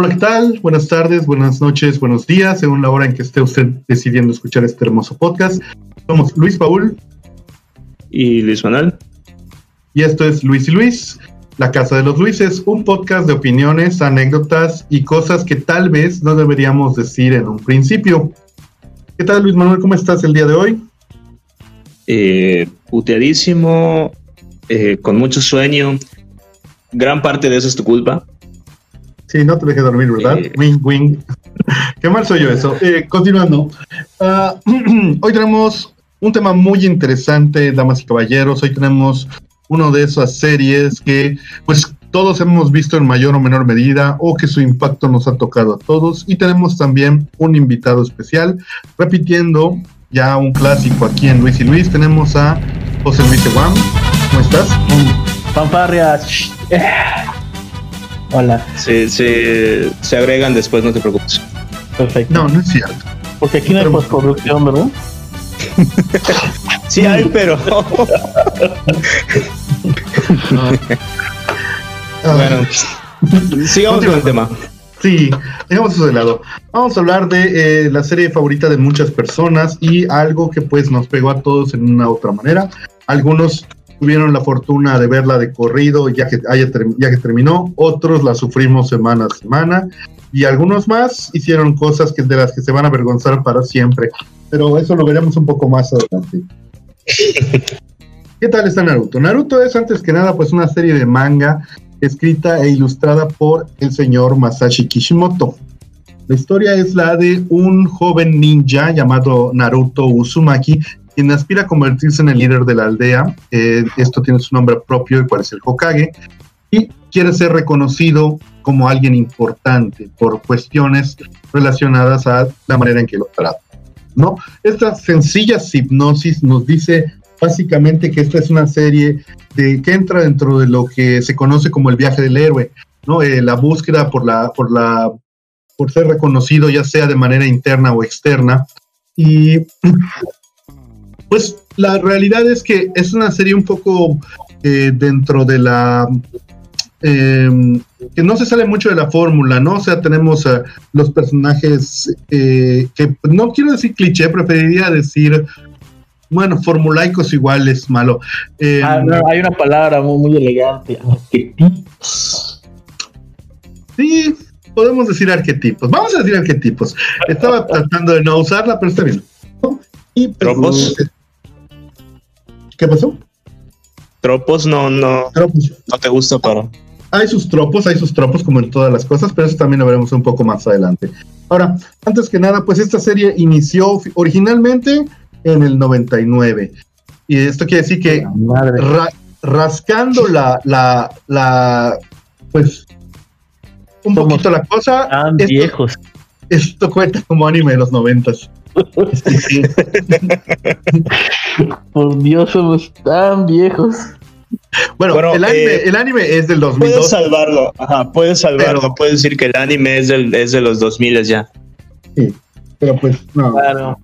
Hola, ¿qué tal? Buenas tardes, buenas noches, buenos días, según la hora en que esté usted decidiendo escuchar este hermoso podcast. Somos Luis Paul. Y Luis Manuel. Y esto es Luis y Luis, La Casa de los Luises, un podcast de opiniones, anécdotas y cosas que tal vez no deberíamos decir en un principio. ¿Qué tal, Luis Manuel? ¿Cómo estás el día de hoy? Eh, puteadísimo, eh, con mucho sueño. Gran parte de eso es tu culpa. Sí, no te dejé dormir, ¿verdad? Eh, wing, wing. Qué mal soy yo eso. Eh, continuando. Ah, hoy tenemos un tema muy interesante, damas y caballeros. Hoy tenemos uno de esas series que, pues, todos hemos visto en mayor o menor medida o que su impacto nos ha tocado a todos. Y tenemos también un invitado especial, repitiendo ya un clásico aquí en Luis y Luis. Tenemos a José Luis Eguam. ¿Cómo estás? Fanfarrias. Hola. Se, se, se, agregan después, no te preocupes. Perfecto. No, no es cierto. Porque aquí no hay postproducción, ¿verdad? sí hay, pero. bueno, sigamos con el tema. Sí, dejamos eso de lado. Vamos a hablar de eh, la serie favorita de muchas personas y algo que pues nos pegó a todos en una otra manera. Algunos tuvieron la fortuna de verla de corrido ya que, haya, ya que terminó, otros la sufrimos semana a semana y algunos más hicieron cosas que, de las que se van a avergonzar para siempre. Pero eso lo veremos un poco más adelante. ¿Qué tal está Naruto? Naruto es antes que nada pues una serie de manga escrita e ilustrada por el señor Masashi Kishimoto. La historia es la de un joven ninja llamado Naruto Uzumaki quien aspira a convertirse en el líder de la aldea. Eh, esto tiene su nombre propio, el cual es el Hokage, y quiere ser reconocido como alguien importante por cuestiones relacionadas a la manera en que lo trata. ¿no? Esta sencilla hipnosis nos dice básicamente que esta es una serie de, que entra dentro de lo que se conoce como el viaje del héroe, ¿no? Eh, la búsqueda por la, por la, por ser reconocido ya sea de manera interna o externa. Y pues la realidad es que es una serie un poco eh, dentro de la... Em, que no se sale mucho de la fórmula, ¿no? O sea, tenemos los personajes eh, que no quiero decir cliché, preferiría decir, bueno, formulaicos igual es malo. Em, ah, hay una palabra muy, muy elegante, arquetipos. Sí, podemos decir arquetipos. Vamos a decir arquetipos. Estaba tratando de no usarla, pero está bien. Y, pues, Tropos. ¿Qué pasó? Tropos no, no, no te gusta para. Hay sus tropos, hay sus tropos como en todas las cosas, pero eso también lo veremos un poco más adelante. Ahora, antes que nada, pues esta serie inició originalmente en el 99. Y esto quiere decir que rascando la, la, la, pues, un poquito la cosa. viejos. Esto cuenta como anime de los noventas. Por Dios, somos tan viejos. Bueno, el, anime, eh, es del 2002. Puedes salvarlo, ajá, puedes salvarlo. puedes decir que el anime es, del, es de los 2000 ya. Sí, pero pues no. Claro,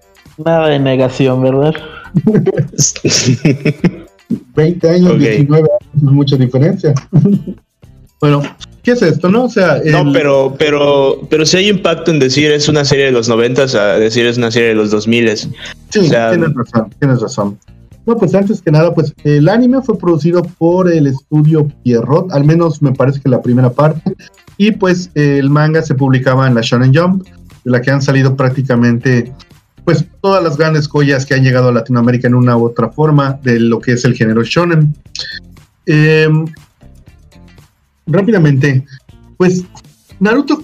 nada de negación, ¿verdad? 20 años, 19 años, mucha diferencia. Bueno, ¿qué es esto, no? O sea, no, pero, pero, pero si hay impacto en decir es una serie de los noventas a decir es una serie de los dos miles. Sí, tienes razón, tienes razón. No, pues antes que nada, pues el anime fue producido por el estudio Pierrot, al menos me parece que la primera parte, y pues el manga se publicaba en la Shonen Jump, de la que han salido prácticamente pues todas las grandes joyas que han llegado a Latinoamérica en una u otra forma de lo que es el género shonen. Eh, rápidamente, pues Naruto,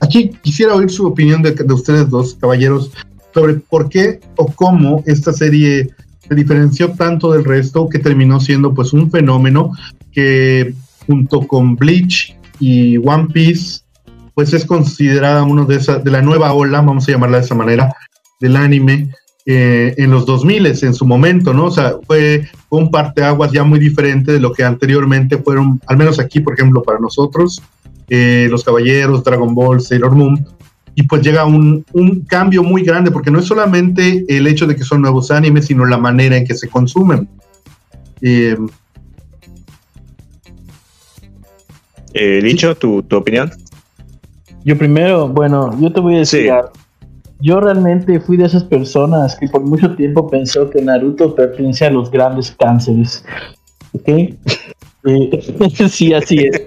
aquí quisiera oír su opinión de, ustedes dos, caballeros, sobre por qué o cómo esta serie se diferenció tanto del resto que terminó siendo pues un fenómeno que junto con Bleach y One Piece pues es considerada uno de esa de la nueva ola, vamos a llamarla de esa manera, del anime eh, en los 2000 en su momento, ¿no? O sea, fue un parteaguas ya muy diferente de lo que anteriormente fueron, al menos aquí, por ejemplo, para nosotros, eh, Los Caballeros, Dragon Ball, Sailor Moon, y pues llega un, un, cambio muy grande, porque no es solamente el hecho de que son nuevos animes, sino la manera en que se consumen. Eh, eh Licho, ¿tu, ¿tu opinión? Yo primero, bueno, yo te voy a decir Sí. Yo realmente fui de esas personas que por mucho tiempo pensó que Naruto pertenece a los grandes cánceres. ¿Ok? Eh, sí, así es.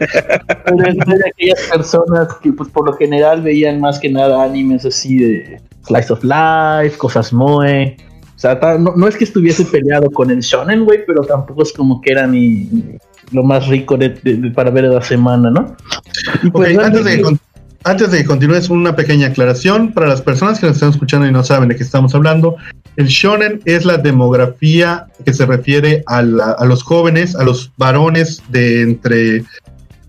Pero es de aquellas personas que pues por lo general veían más que nada animes así de Slice of Life, cosas moe. O sea, no, no es que estuviese peleado con el shonen, güey, pero tampoco es como que era mi lo más rico de- de- de- para ver de la semana, ¿no? Y pues, antes de, antes de que continúes, una pequeña aclaración para las personas que nos están escuchando y no saben de qué estamos hablando. El shonen es la demografía que se refiere a, la- a los jóvenes, a los varones de entre,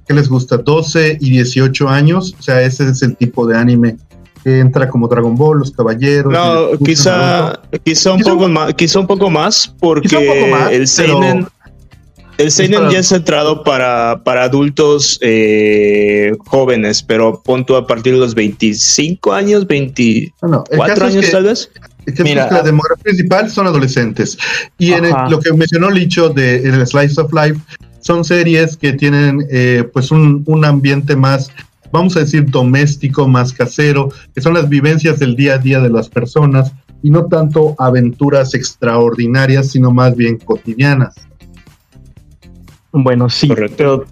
¿qué les gusta? 12 y 18 años. O sea, ese es el tipo de anime que entra como Dragon Ball, Los Caballeros. No, quizá, quizá un Quizá un poco más, quizá un poco más, porque Quizá un poco más, el pero- seinen, el seinen para- ya es centrado para, para adultos eh, jóvenes, pero punto a partir de los 25 años, 24 No, no, el caso es años que- tal vez. Mira, la demografía principal son adolescentes. Y en el- lo que mencionó Licho de en el Slice of Life son series que tienen eh, pues un, un ambiente más, vamos a decir, doméstico, más casero, que son las vivencias del día a día de las personas y no tanto aventuras extraordinarias, sino más bien cotidianas. Bueno, sí, Correcto. pero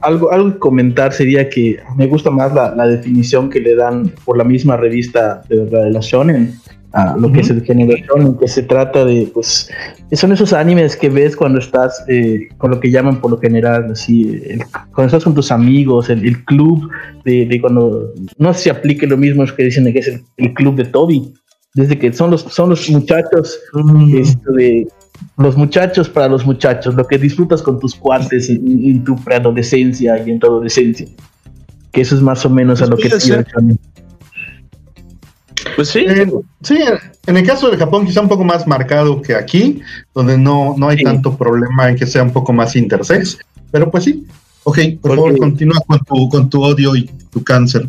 algo, algo que comentar sería que me gusta más la, la definición que le dan por la misma revista de de la Shonen a lo que es el género Shonen, que se trata de, pues, son esos animes que ves cuando estás eh, con lo que llaman por lo general, así, el- cuando estás con tus amigos, el, el club de, de cuando, no sé si aplique lo mismo que dicen que es el, el club de Toby, desde que son los, son los muchachos esto de los muchachos para los muchachos, lo que disfrutas con tus cuates en, en tu preadolescencia y en tu adolescencia. Que eso es más o menos a lo que shonen. Pues sí. Eh, sí, en el caso de Japón quizá un poco más marcado que aquí, donde no, no hay Sí. tanto problema en que sea un poco más intersex, pero pues sí. Ok, por Porque- favor, continúa con tu, con tu odio y tu cáncer.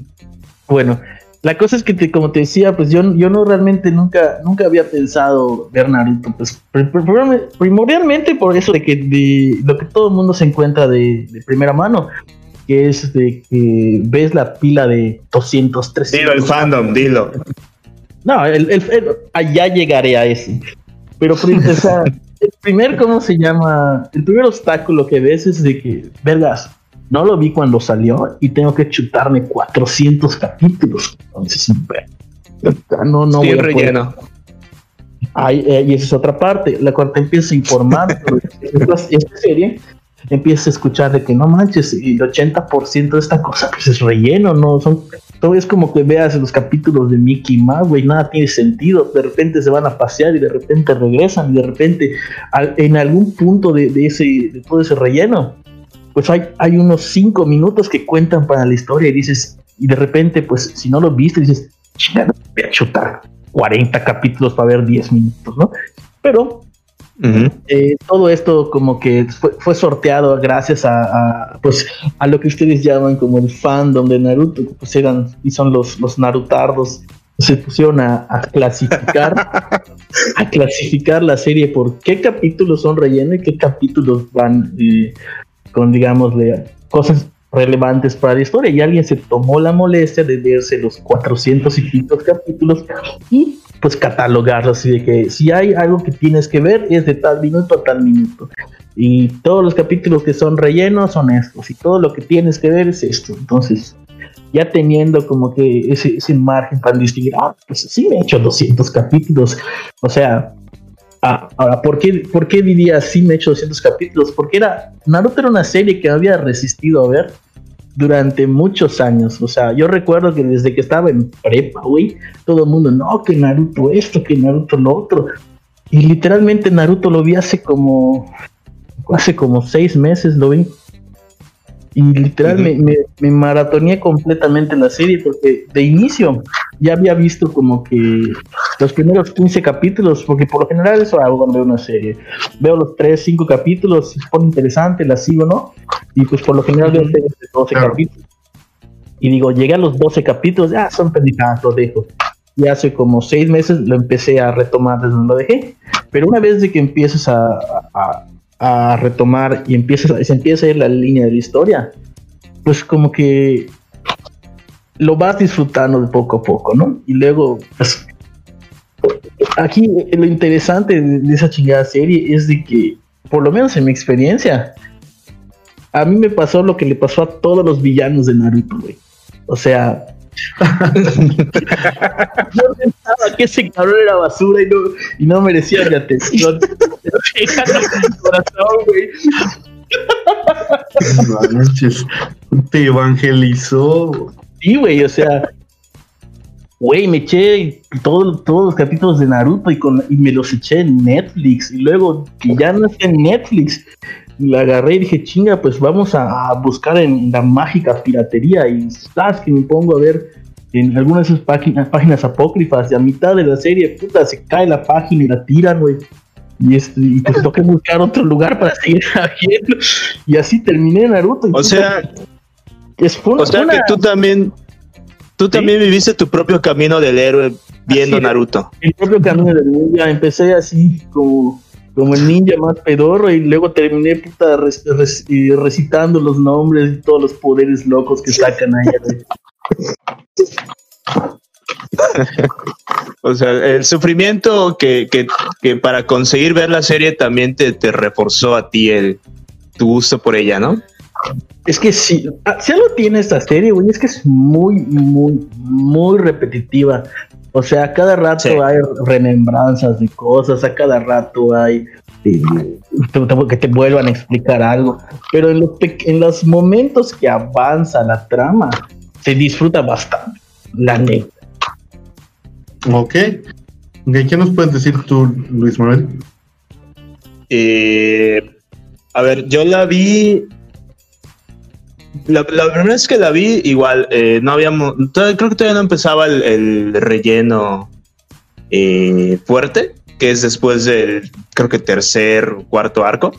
Bueno, la cosa es que, te- como te decía, pues yo, yo no realmente nunca, nunca había pensado ver Naruto, pues pri- pri- primordialmente- por eso de que de lo que todo el mundo se encuentra de, de primera mano, que es de que ves la pila de 200, 300. Dilo el fandom, dilo. No, el, el- el- allá llegaré a ese. Pero o sea, el primer, ¿cómo se llama? El primer obstáculo que ves es de que, vergas, no lo vi cuando salió y tengo que chutarme 400 capítulos. Entonces, ve, no, no Sí, voy a poder. relleno. Ay, eh, y esa es otra parte, la cual te empieza a informar esta, esta serie, empiezas a escuchar de que no manches, el 80% de esta cosa pues es relleno, no son todo es como que veas los capítulos de Mickey Mouse, güey, nada tiene sentido, de repente se van a pasear y de repente regresan y de repente al- en algún punto de, de ese de todo ese relleno, pues hay, hay unos 5 minutos que cuentan para la historia y dices, y de repente pues si no lo viste dices, chingada, voy a chutar 40 capítulos para ver 10 minutos, ¿no? Pero eh, todo esto como que fue, fue sorteado gracias a, a, pues, a lo que ustedes llaman como el fandom de Naruto, que pues eran y son los, los Narutardos. Se pusieron a, a clasificar a clasificar la serie por qué capítulos son relleno y qué capítulos van eh, con, digamos, cosas relevantes para la historia. Y alguien se tomó la molestia de verse los 400 y pico capítulos y pues catalogarlos así de que si hay algo que tienes que ver es de tal minuto a tal minuto. Y todos los capítulos que son rellenos son estos. Y todo lo que tienes que ver es esto. Entonces, ya teniendo como que ese, ese margen para distinguir, ah, pues sí me he hecho 200 capítulos. O sea, ah, ahora, ¿por qué, ¿por qué diría sí me he hecho 200 capítulos? Porque era, Naruto era una serie que había resistido a ver durante muchos años. O sea, yo recuerdo que desde que estaba en prepa, güey, todo el mundo, no, que Naruto esto, que Naruto lo otro. Y literalmente Naruto lo vi hace como, hace como seis meses, lo vi. Y literal me, me, me maratoneé completamente la serie porque de inicio ya había visto como que los primeros 15 capítulos, porque por lo general eso hago cuando veo una serie. Veo los 3, 5 capítulos, se pone interesante, la sigo, ¿no? Y pues por lo general veo series de 12 Claro. capítulos. Y digo, llegué a los 12 capítulos, ya son pendejadas, lo dejo. Y hace como 6 meses lo empecé a retomar desde donde lo dejé. Pero una vez de que empiezas a, a, a retomar y empiezas, a- se empieza a ir la línea de la historia, pues como que lo vas disfrutando de poco a poco, ¿no? Y luego, pues, aquí lo interesante de esa chingada serie es de que, por lo menos en mi experiencia, a mí me pasó lo que le pasó a todos los villanos de Naruto, güey. O sea, yo pensaba que ese cabrón era basura y no, y no merecía mi atención. corazón, güey. te evangelizó. Sí, güey, o sea, güey, me eché todos los capítulos de Naruto y, con, y me los eché en Netflix. Y luego, que ya no está en Netflix, la agarré y dije, chinga, pues vamos a, buscar en la mágica piratería. Y sabes que me pongo a ver en algunas de esas páginas, páginas apócrifas, y a mitad de la serie, puta, se cae la página y la tiran, güey. Y, este, y pues que buscar otro lugar para seguir viendo. Y así terminé Naruto. o sea, es o sea que tú también, tú también viviste tu propio camino del héroe viendo Naruto. El propio camino del ninja. Empecé así como, como el ninja más pedorro y luego terminé puta recitando los nombres y todos los poderes locos que sacan ahí. o sea, el sufrimiento que, para conseguir ver la serie también te, reforzó a ti el, tu gusto por ella, ¿no? Es que sí, ah, si algo tiene esta serie, güey, es que es muy, muy, muy repetitiva. O sea, a cada rato hay remembranzas de cosas, a cada rato hay eh, que te vuelvan a explicar algo. Pero en los, en los momentos que avanza la trama, se disfruta bastante, la neta. Ok. ¿Qué nos puedes decir tú, Luis Manuel? Eh, a ver, yo la vi. La, primera vez que la vi, igual, eh, no habíamos. creo que todavía no empezaba el, relleno eh, fuerte, que es después del, creo que tercer o cuarto arco.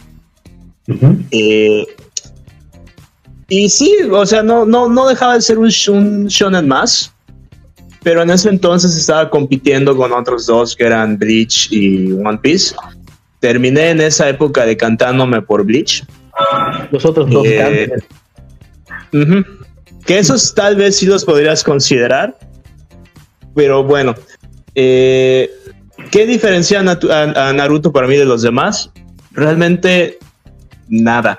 y sí, o sea, no, no, no dejaba de ser un, un shonen más pero en ese entonces estaba compitiendo con otros dos que eran Bleach y One Piece. Terminé en esa época decantándome por Bleach. Los otros dos eh, Que esos tal vez sí los podrías considerar. Pero bueno, eh, ¿qué diferencia a, Naruto para mí de los demás? Realmente nada.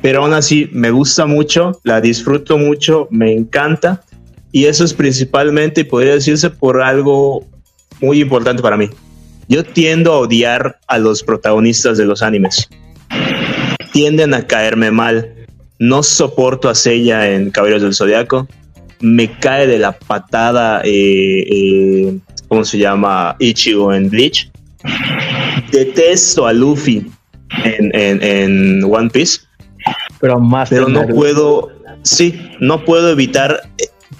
Pero aún así me gusta mucho, la disfruto mucho, me encanta. Y eso es principalmente, podría decirse, por algo muy importante para mí. Yo tiendo a odiar a los protagonistas de los animes. Tienden a caerme mal. No soporto a Seiya en Caballeros del Zodiaco. Me cae de la patada, eh, eh, ¿cómo se llama? Ichigo en Bleach. Detesto a Luffy en, en One Piece. Pero más. Pero no puedo, sí, no puedo evitar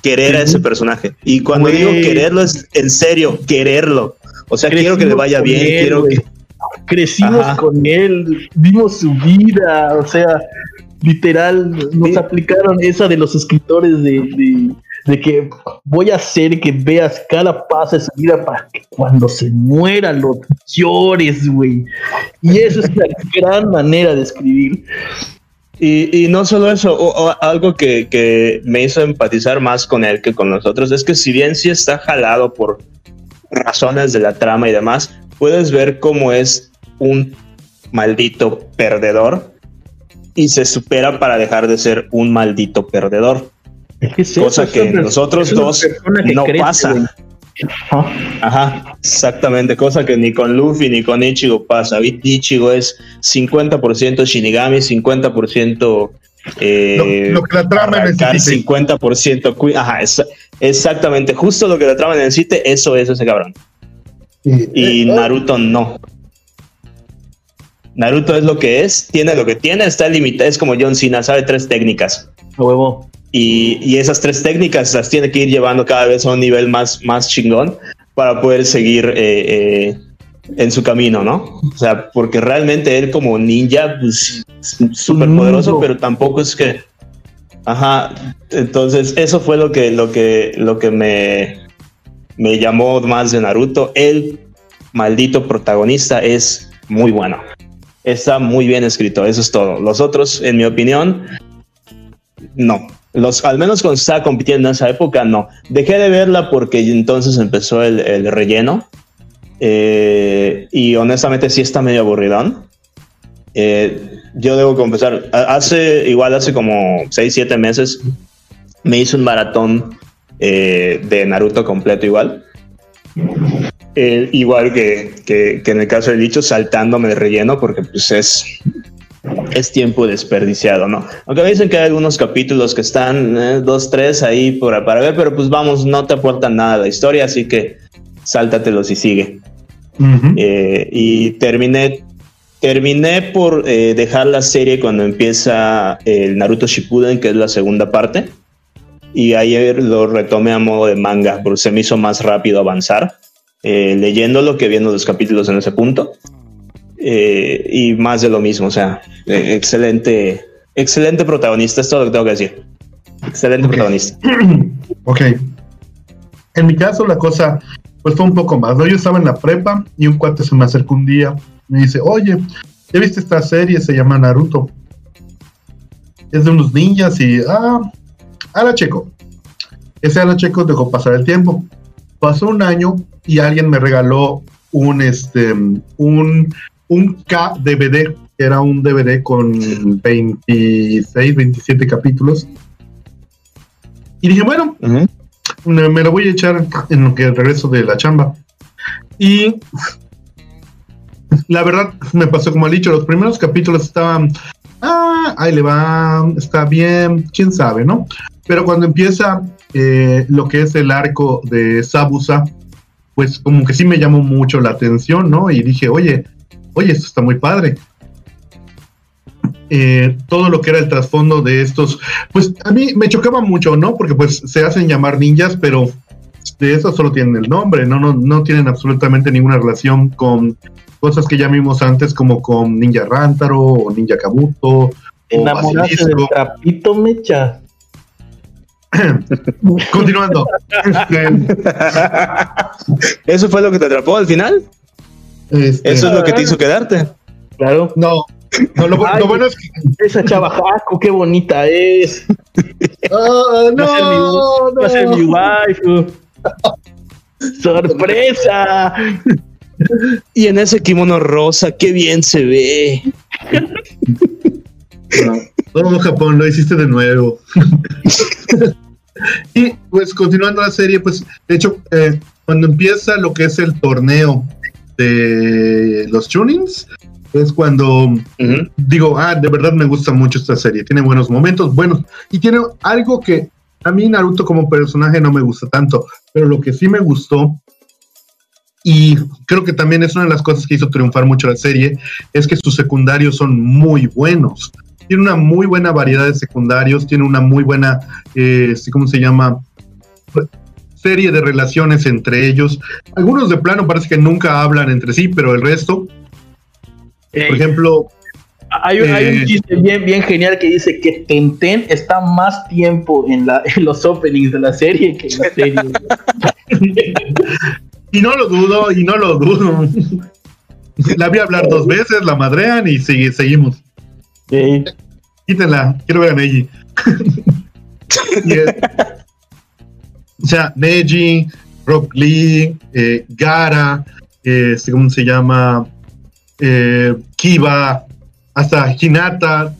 querer a ese personaje. Y cuando digo quererlo es en serio, quererlo. O sea, quiero que le vaya bien, quiero que... Crecimos con él, vimos su vida, o sea, literal, nos aplicaron esa de los escritores de, de, que voy a hacer que veas cada paso de su vida para que cuando se muera lo llores, güey. Y eso es una gran manera de escribir. Y, no solo eso, algo que, me hizo empatizar más con él que con nosotros es que si bien sí está jalado por razones de la trama y demás, puedes ver cómo es un maldito perdedor y se supera para dejar de ser un maldito perdedor. cosa que en nosotros dos no pasa. Ajá, exactamente, cosa que ni con Luffy ni con Ichigo pasa. Ichigo es 50% Shinigami, 50% eh, lo, que la trama necesite. 50% Ajá, exactamente, justo lo que la trama necesite, eso es ese cabrón. Y, eh. Naruto no. Naruto es lo que es, tiene lo que tiene, está limitado, es como John Cena, sabe tres técnicas. huevo. Y, esas tres técnicas las tiene que ir llevando cada vez a un nivel más, más chingón para poder seguir eh, eh, en su camino, ¿no? O sea, porque realmente él como ninja, pues súper poderoso, pero tampoco es que... Ajá, entonces eso fue lo que, lo que, lo que me, me llamó más de Naruto. El maldito protagonista es muy bueno. Está muy bien escrito, eso es todo. Los otros, en mi opinión, no Los, al menos cuando estaba compitiendo en esa época, no. Dejé de verla porque entonces empezó el, relleno. Eh, y honestamente sí está medio aburridón. Eh, yo debo confesar, hace igual hace como 6, 7 meses me hice un maratón eh, de Naruto completo igual. Igual que, que, en el caso del dicho, saltándome de relleno porque pues es es tiempo desperdiciado, ¿no? Aunque me dicen que hay algunos capítulos que están eh, dos, tres ahí por, para ver, pero pues vamos, no te aportan nada a la historia, así que sáltatelos y sigue. Eh, y terminé, terminé por eh, dejar la serie cuando empieza el Naruto Shippuden, que es la segunda parte. Y ayer lo retomé a modo de manga, porque se me hizo más rápido avanzar, leyéndolo que viendo los capítulos en ese punto. Eh, y más de lo mismo, o sea, eh, excelente, excelente protagonista, es todo lo que tengo que decir. Excelente protagonista. Ok. En mi caso la cosa pues fue un poco más, ¿no? Yo estaba en la prepa y un cuate se me acercó un día, me dice, oye, ¿ya viste esta serie? Se llama Naruto. Es de unos ninjas y, ah, la checo. Ese la checo dejó pasar el tiempo. Pasó un año y alguien me regaló un, este, un un que era un DVD con 26, 27 capítulos. Y dije, bueno, me, lo voy a echar en lo que regreso de la chamba. Y la verdad me pasó como ha dicho, los primeros capítulos estaban, ah, ahí le va, está bien, quién sabe, ¿no? Pero cuando empieza eh, lo que es el arco de Sabusa, pues como que sí me llamó mucho la atención, ¿no? Y dije, oye, oye, esto está muy padre. Eh, todo lo que era el trasfondo de estos, pues a mí me chocaba mucho, ¿no? Porque pues se hacen llamar ninjas, pero de eso solo tienen el nombre, no, no, no tienen absolutamente ninguna relación con cosas que ya vimos antes, como con Ninja Rántaro o Ninja Kabuto. Enamorarse del trapito mecha. Continuando. ¿Eso fue lo que te atrapó al final? Este, Eso es lo que te hizo quedarte. Claro. No. No, lo, bueno es que. Esa chava Jaco, qué bonita es. Oh, no, va a ser mi, wife. ¡Sorpresa! Y en ese kimono rosa, qué bien se ve. No, Japón, lo hiciste de nuevo. y pues continuando la serie, pues de hecho, eh, cuando empieza lo que es el torneo de los tunings es cuando digo, ah, de verdad me gusta mucho esta serie, tiene buenos momentos, buenos, y tiene algo que a mí Naruto como personaje no me gusta tanto, pero lo que sí me gustó, y creo que también es una de las cosas que hizo triunfar mucho la serie, es que sus secundarios son muy buenos. Tiene una muy buena variedad de secundarios, tiene una muy buena, eh, ¿cómo se llama? serie de relaciones entre ellos. Algunos de plano parece que nunca hablan entre sí, pero el resto, por ejemplo... Hay un, eh, chiste bien, bien genial que dice que Tenten está más tiempo en, la, en los openings de la serie que en la serie. y no lo dudo, y no lo dudo. La vi hablar dos veces, la madrean y seguimos. Quítenla, quiero ver a Neji. O sea, Neji, Rock Lee, eh, Gara, eh, este, ¿cómo se llama? Eh, Kiba, hasta Hinata,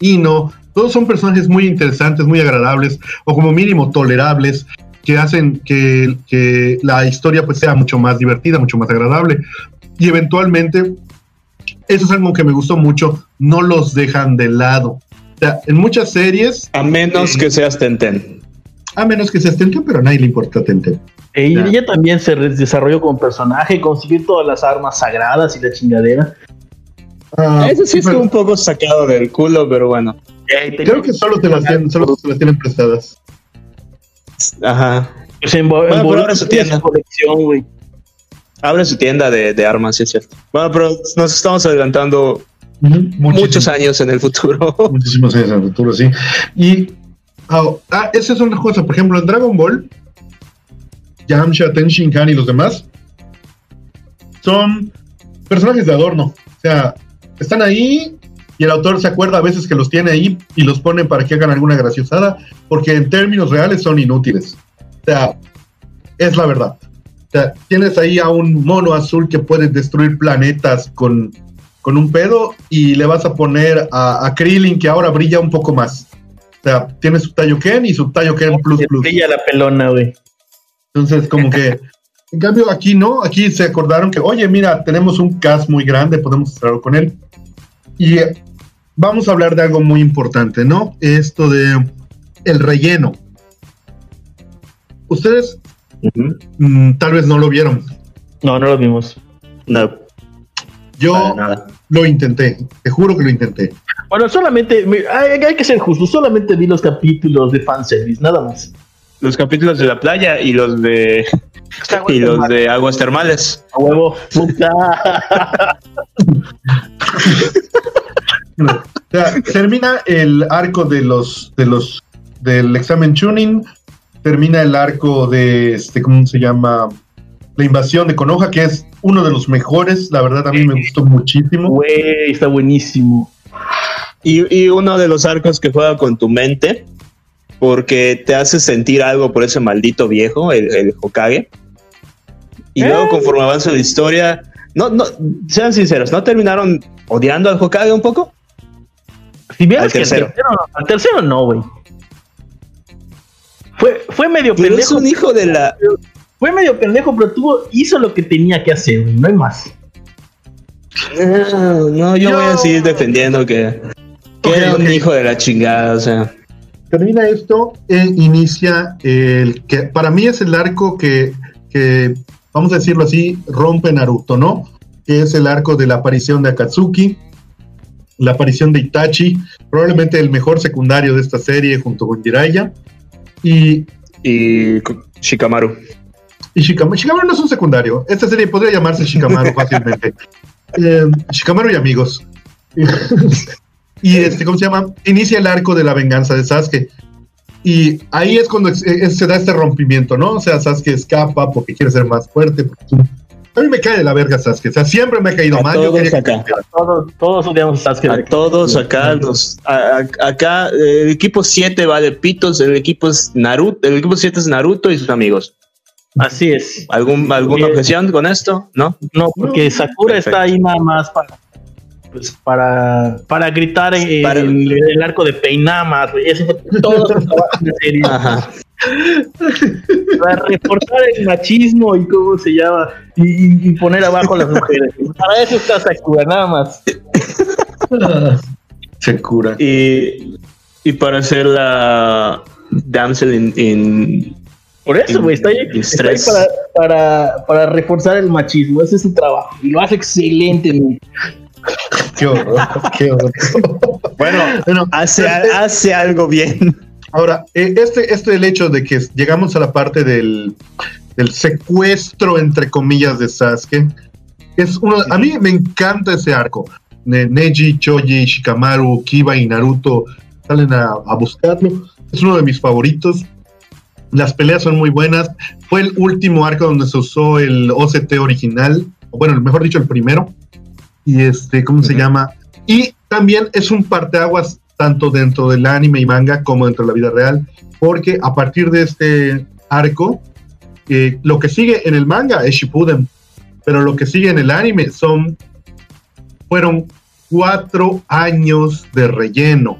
Ino, todos son personajes muy interesantes, muy agradables, o como mínimo tolerables, que hacen que, que, la historia pues sea mucho más divertida, mucho más agradable. Y eventualmente, eso es algo que me gustó mucho, no los dejan de lado. O sea, en muchas series... A menos que seas Tenten a menos que seas Tenten, pero a nadie le importa Tenten. Y ella también se desarrolló como personaje, conseguir todas las armas sagradas y la chingadera. Ah, Eso sí es un poco sacado del culo, pero bueno. Creo que solo te las tienen, solo te las tienen prestadas. Ajá. Pues en, bueno, abre su tienda. Colección, Abre su tienda de, de, armas, sí es cierto. Bueno, pero nos estamos adelantando muchos años en el futuro. Muchísimos años en el futuro, sí. Y Ah, ah, esa es una cosa. Por ejemplo, en Dragon Ball, Yamcha, Ten Shinhan y los demás son personajes de adorno. O sea, están ahí y el autor se acuerda a veces que los tiene ahí y los pone para que hagan alguna graciosada, porque en términos reales son inútiles. O sea, es la verdad. Sea, tienes ahí a un mono azul que puede destruir planetas con, con un pedo y le vas a poner a, a Krillin que ahora brilla un poco más. O sea, tiene su Ken y su Ken Plus Plus. Brilla la pelona, güey. Entonces, como que, en cambio, aquí no, aquí se acordaron que, oye, mira, tenemos un cast muy grande, podemos hablar con él. Y vamos a hablar de algo muy importante, ¿no? Esto de el relleno. Ustedes mm, tal vez no lo vieron. No, no lo vimos. No. Yo lo intenté, te juro que lo intenté. Bueno, solamente, hay, hay, que ser justo, solamente vi los capítulos de fanservice, nada más. Los capítulos de la playa y los de y los de aguas termales. A huevo, termina el arco de los de los del examen tuning, termina el arco de este, ¿cómo se llama? La invasión de Konoha, que es uno de los mejores, la verdad a mí me gustó muchísimo. Güey, está buenísimo. Y, y, uno de los arcos que juega con tu mente, porque te hace sentir algo por ese maldito viejo, el, el Hokage. Y luego, conforme avanza la historia, no, no, sean sinceros, ¿no terminaron odiando al Hokage un poco? Si vieras que tercero. al tercero no, güey. Fue, fue medio pero pendejo. Es un hijo de la. Fue medio pendejo, pero tuvo, hizo lo que tenía que hacer, güey. No hay más. No, no yo, voy a seguir defendiendo que, que era un hijo de la chingada, o sea. Termina esto e inicia el que para mí es el arco que, que, vamos a decirlo así, rompe Naruto, ¿no? Que es el arco de la aparición de Akatsuki, la aparición de Itachi, probablemente el mejor secundario de esta serie junto con Jiraiya. Y, y Shikamaru. Y Shikamaru, Shikamaru no es un secundario. Esta serie podría llamarse Shikamaru fácilmente. Eh, Shikamaru y amigos. y este, ¿cómo se llama? Inicia el arco de la venganza de Sasuke. Y ahí es cuando se da este rompimiento, ¿no? O sea, Sasuke escapa porque quiere ser más fuerte, porque a mí me cae de la verga Sasuke. O sea, siempre me ha caído mal. Todos acá. todos, todos odiamos Sasuke. A todos acá. Los, acá, el equipo 7 va de pitos. El equipo es Naruto. El equipo 7 es Naruto y sus amigos. Así es. ¿Algún, ¿Alguna objeción con esto? ¿No? No, porque Sakura está ahí nada más para pues para, para gritar en, El, arco de Peinamas, Ese fue todo su trabajo de serie. Ajá. Para reportar el machismo y cómo se llama, y, poner abajo a las mujeres. Para eso está Sakura, nada más. Sakura. Y, y para hacer la damsel in, por eso, güey, está, ahí, para, para, para, reforzar el machismo. Ese es su trabajo. Y lo hace excelente, Qué horror, qué horror. Bueno, bueno hace, hace algo bien. Ahora, eh, este, este el hecho de que llegamos a la parte del, secuestro, entre comillas, de Sasuke, es uno, a mí me encanta ese arco. Neji, Choji, Shikamaru, Kiba y Naruto salen a, buscarlo. Es uno de mis favoritos. Las peleas son muy buenas. Fue el último arco donde se usó el OCT original, o bueno, mejor dicho, el primero. Y este, ¿cómo se llama? Y también es un parteaguas tanto dentro del anime y manga como dentro de la vida real, porque a partir de este arco, eh, lo que sigue en el manga es Shippuden, pero lo que sigue en el anime son, fueron cuatro años de relleno.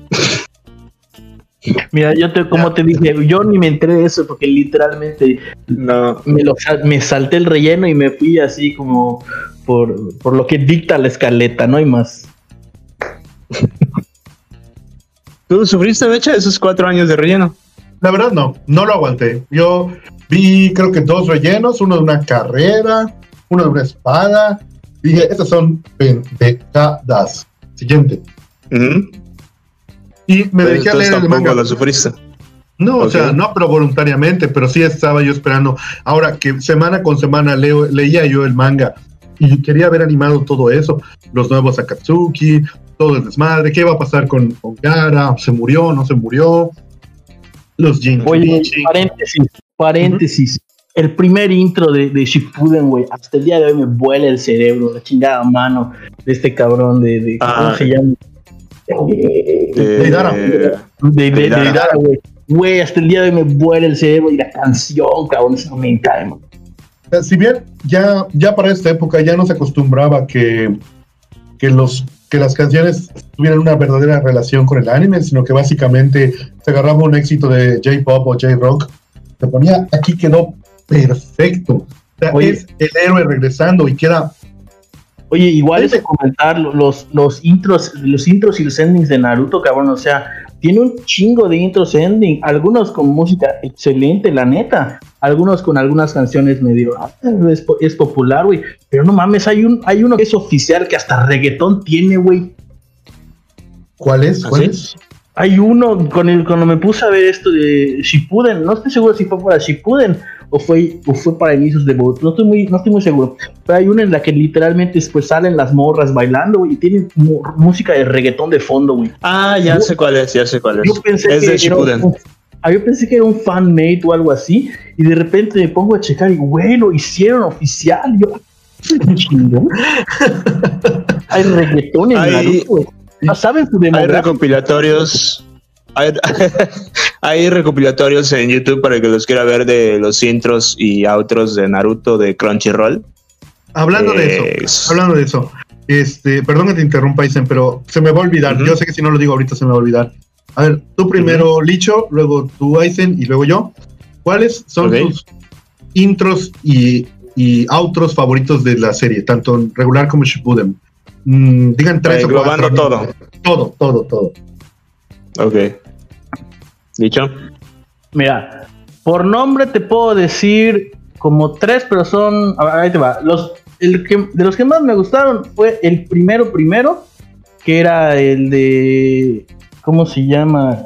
Mira, yo te, como te dije, yo ni me enteré de eso porque literalmente no. me, lo, me salté el relleno y me fui así como por, por lo que dicta la escaleta, no hay más. ¿Tú sufriste, Becha, esos cuatro años de relleno? La verdad no, no lo aguanté. Yo vi creo que dos rellenos, uno de una carrera, uno de una espada. Dije, estas son pendejadas. Siguiente. Y me dejé leer el manga. lo sufriste? No, o sea, no, pero voluntariamente, pero sí estaba yo esperando. Ahora que semana con semana leo, leía yo el manga y quería haber animado todo eso, los nuevos Akatsuki, todo el desmadre, qué va a pasar con, con Gara, se murió, no se murió, los Jin. Oye, paréntesis, paréntesis. El primer intro de, de Shippuden, güey, hasta el día de hoy me vuela el cerebro, la chingada mano de este cabrón de, de ¿cómo ah. se llama? De. Eh, de, de, Deidara. Deidara, güey. Güey, hasta el día de hoy me vuela el cerebro y la canción, cabrón, no me encanta, sea, Si bien ya, ya para esta época ya no se acostumbraba que, que, los, que las canciones tuvieran una verdadera relación con el anime, sino que básicamente se agarraba un éxito de J-pop o J-rock, se ponía aquí quedó perfecto. O sea, Oye. es el héroe regresando y queda Oye, igual ese comentar los, los intros, los intros y los endings de Naruto, cabrón, o sea, tiene un chingo de intros ending, algunos con música excelente, la neta, algunos con algunas canciones medio ah, es, po- es popular, güey, pero no mames, hay un hay uno que es oficial que hasta reggaetón tiene, güey. ¿Cuál es? ¿Ah, ¿Cuál es? Hay uno con el cuando me puse a ver esto de Shippuden, no estoy seguro si fue para Shippuden o fue o fue para inicios de Boruto, no estoy muy no estoy muy seguro, pero hay una en la que literalmente pues salen las morras bailando güey, y tienen música de reggaetón de fondo, güey. Ah, ya Yo- sé cuál es, ya sé cuál es. Yo pensé es que de era Shippuden. un, ah, yo pensé que era un fan made o algo así y de repente me pongo a checar y güey, lo hicieron oficial. Yo "Ah, hay reggaetón en Hay- Naruto, güey. No saben su Hay recopilatorios. Hay, hay recopilatorios en YouTube para el que los quiera ver de los intros y outros de Naruto de Crunchyroll. Hablando de Eh, eso, hablando de eso, este, perdón que te interrumpa, Isen, pero se me va a olvidar. Yo sé que si no lo digo ahorita se me va a olvidar. A ver, tú primero, Licho, luego tú, Aizen, y luego yo. ¿Cuáles son tus intros y, y outros favoritos de la serie, tanto en regular como Shippuden? Mm, digan tres o Englobando cuatro. todo. Todo, todo, todo. Ok. ¿Dicho? Mira, por nombre te puedo decir como tres, pero son. a ver, Ahí te va. Los, el que, de los que más me gustaron fue el primero, primero, que era el de. ¿Cómo se llama?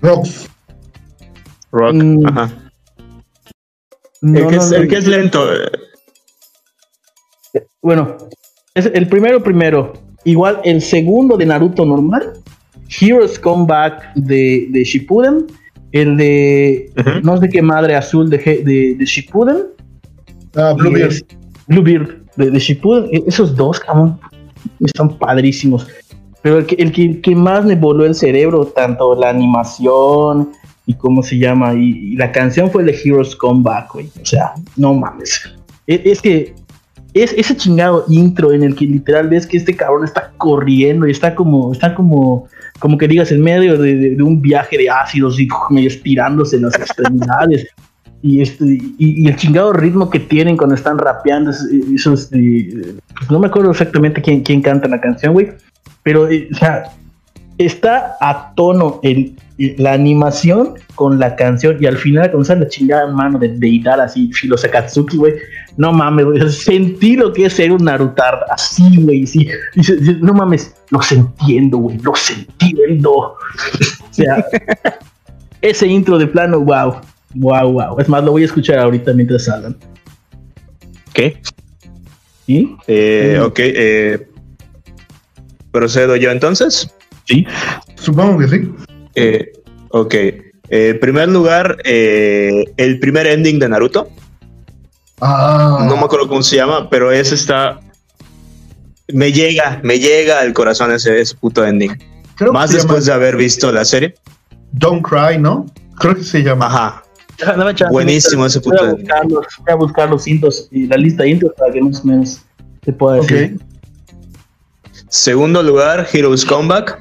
Rocks. Rock. Mm, Ajá. No, el, que no, es, no. el que es lento. eh, Bueno, es el primero, primero. Igual el segundo de Naruto normal. Heroes Come Back de, de Shippuden. El de. No sé qué madre azul de, de, de Shippuden. Ah, Bluebeard. es- Bluebeard de, de Shippuden. E- Esos dos, cabrón, están padrísimos. Pero el que, el que, que más me voló el cerebro, tanto la animación y cómo se llama, y, y la canción fue el de Heroes Come Back, güey. O sea, no mames. E- Es, que es ese chingado intro en el que literal ves que este cabrón está corriendo y está como, está como, como que digas en medio de, de- de un viaje de ácidos y medio estirándose en las extremidades y este y, y el chingado ritmo que tienen cuando están rapeando es- eso es, eh, pues no me acuerdo exactamente quién, quién canta la canción güey pero eh, o sea está a tono el, la animación con la canción y al final cuando sale la chingada mano de Deidara así Shiro Sakatsuki güey no mames güey sentí lo que es ser un Narutar así güey sí, no mames los entiendo güey los entiendo o sea ese intro de plano wow Wow, wow. Es más, lo voy a escuchar ahorita mientras salgan. ¿Qué? ¿Sí? Eh. Ok. eh, ¿Procedo yo entonces? Sí. Supongo que sí. Eh, ok. Eh, en primer lugar, eh, el primer ending de Naruto. Ah, No me acuerdo cómo se llama, pero ese está. Me llega, me llega al corazón ese, ese puto ending. creo Más después de haber visto la serie. Don't Cry, ¿no? Creo que se llama. Ajá. Chance, Buenísimo ese voy a puto. buscar los, voy a buscar los intros y la lista de intros para que más o menos te pueda decir. Segundo lugar, Heroes Comeback.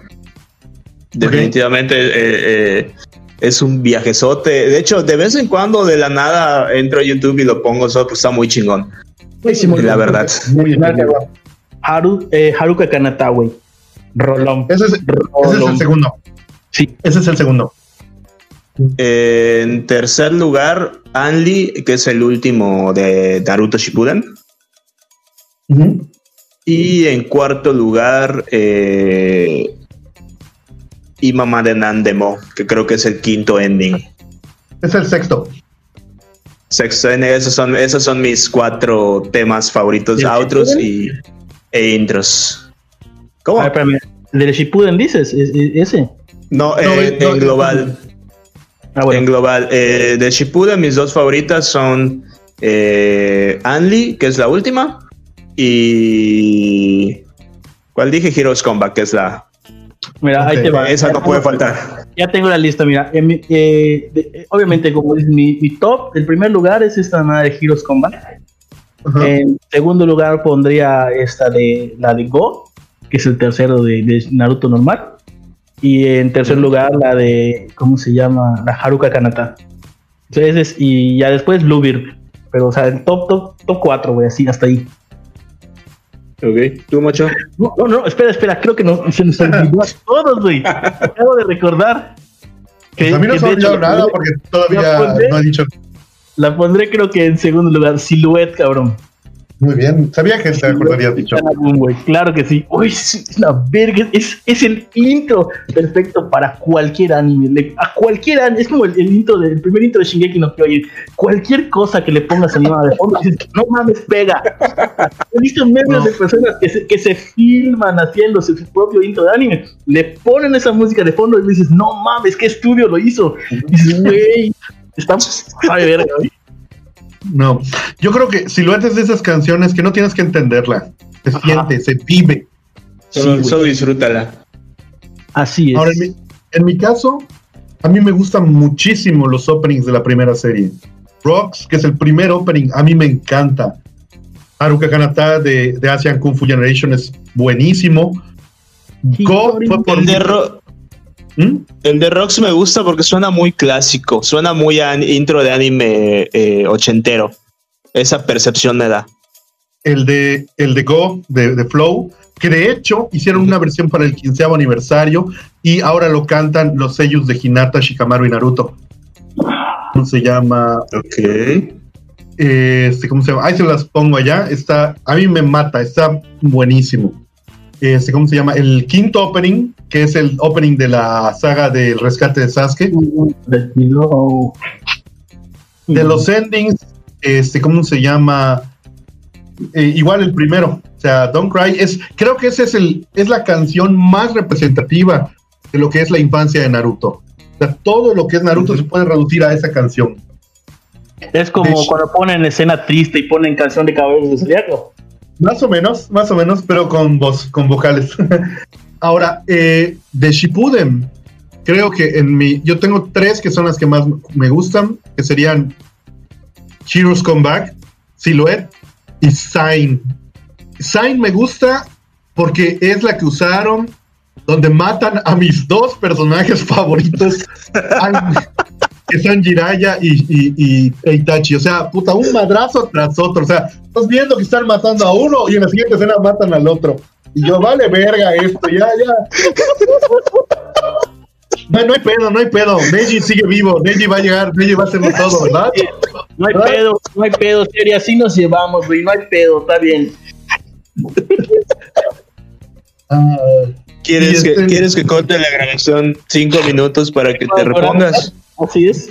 Definitivamente eh, eh, es un viajezote. De hecho, de vez en cuando de la nada entro a YouTube y lo pongo solo, pues está muy chingón. Buenísimo. La verdad. Muy. Haru, eh, Haruka Kanata, güey. Rolón. Ese es, ese es el segundo. Sí. Ese es el segundo. Eh, en tercer lugar, Anli, que es el último de Naruto Shippuden. Y en cuarto lugar, eh, Imama de Nandemo, que creo que es el quinto ending. Es el sexto. Sexto ending, esos son, esos son mis cuatro temas favoritos, ¿Del outros y, e intros. ¿Cómo? A ver, espérame. ¿Del Shippuden dices? ¿Es- es- ¿Ese? No, No, eh, no, en no. global. Ah, bueno. En global. Eh, de Shippuden, mis dos favoritas son eh, Anli, que es la última, y. ¿Cuál dije? Heroes Comeback, que es la, Mira, ahí te va. Esa no puede faltar. Ya tengo la lista, mira. En mi- eh, de- obviamente, como es mi, mi top, el primer lugar es esta nada de Heroes Combat. En segundo lugar pondría esta de la de Go, que es el tercero de, de Naruto normal. Y en tercer lugar la de, ¿cómo se llama? La Haruka Kanata. Entonces, y ya después Bluebeard. Pero, o sea, el top, top, top 4, güey, así, hasta ahí. Ok, tú, macho. No, no, no, espera, espera, creo que no, se nos olvidó a todos, güey. Acabo de recordar. Pues a mí no que se me ha hecho, nada porque todavía pondré- no he dicho. La pondré creo que en segundo lugar, Silhouette, cabrón. Muy bien, sabía que te acordarías dicho. Claro que sí. Uy, es una verga. Es, es el intro perfecto para cualquier anime. A cualquier anime. Es como el, el intro del el primer intro de Shingeki no Kyojin. Cualquier cosa que le pongas animada de fondo, dices, no mames, pega. He visto No. de personas que se, que se filman haciendo su propio intro de anime. Le ponen esa música de fondo y dices, no mames, ¿qué estudio lo hizo? Y dices, güey, está sabe verga, güey. No, yo creo que Siluetas de esas canciones que no tienes que entenderla. Se Ajá. siente, se vive. Solo, Sí, güey. solo disfrútala. Así es. Ahora, en mi, en mi caso, a mí me gustan muchísimo los openings de la primera serie. Rocks, que es el primer opening, a mí me encanta. Haruka Kanata de, de Asian Kung Fu Generation es buenísimo. Go fue por El de, Ro- ¿Mm? el de Rox me gusta porque suena muy clásico. Suena muy a intro de anime eh, ochentero. Esa percepción me da. el de el de Go de, de Flow, que de hecho hicieron una versión para el quinceavo aniversario y ahora lo cantan los sellos de Hinata, Shikamaru y Naruto. ¿Cómo se llama? Ok. Este, ¿cómo se llama? Ahí se las pongo allá. Está, a mí me mata, está buenísimo. Este, ¿cómo se llama? El quinto opening, que es el opening de la saga del rescate de Sasuke. De los endings, este, ¿cómo se llama? Eh, igual el primero, o sea, Don't Cry, es, creo que esa es, el, es la canción más representativa de lo que es la infancia de Naruto. O sea, todo lo que es Naruto se puede reducir a esa canción. Es como cuando ponen escena triste y ponen canción de caballeros de Zodiaco. Más o menos, más o menos, pero con voz, con vocales. Ahora, eh, de Shippuden, creo que en mi, yo tengo tres que son las que más me gustan, que serían Heroes Come Back, Silhouette y Sign. Sign me gusta porque es la que usaron donde matan a mis dos personajes favoritos, que son Jiraya y, y, y e Itachi. O sea, puta, un madrazo tras otro. O sea, estás viendo que están matando a uno y en la siguiente escena matan al otro. Y yo, vale verga esto, ya, ya. No, no hay pedo, no hay pedo. Neji sigue vivo. Neji va a llegar, Neji va a hacerlo todo, ¿verdad? No hay ¿Verdad? pedo, no hay pedo, serio, así nos llevamos, güey, no hay pedo, está bien. Ah, ¿Quieres, este- que, ¿Quieres que corte la grabación cinco minutos para que te repongas? Así es.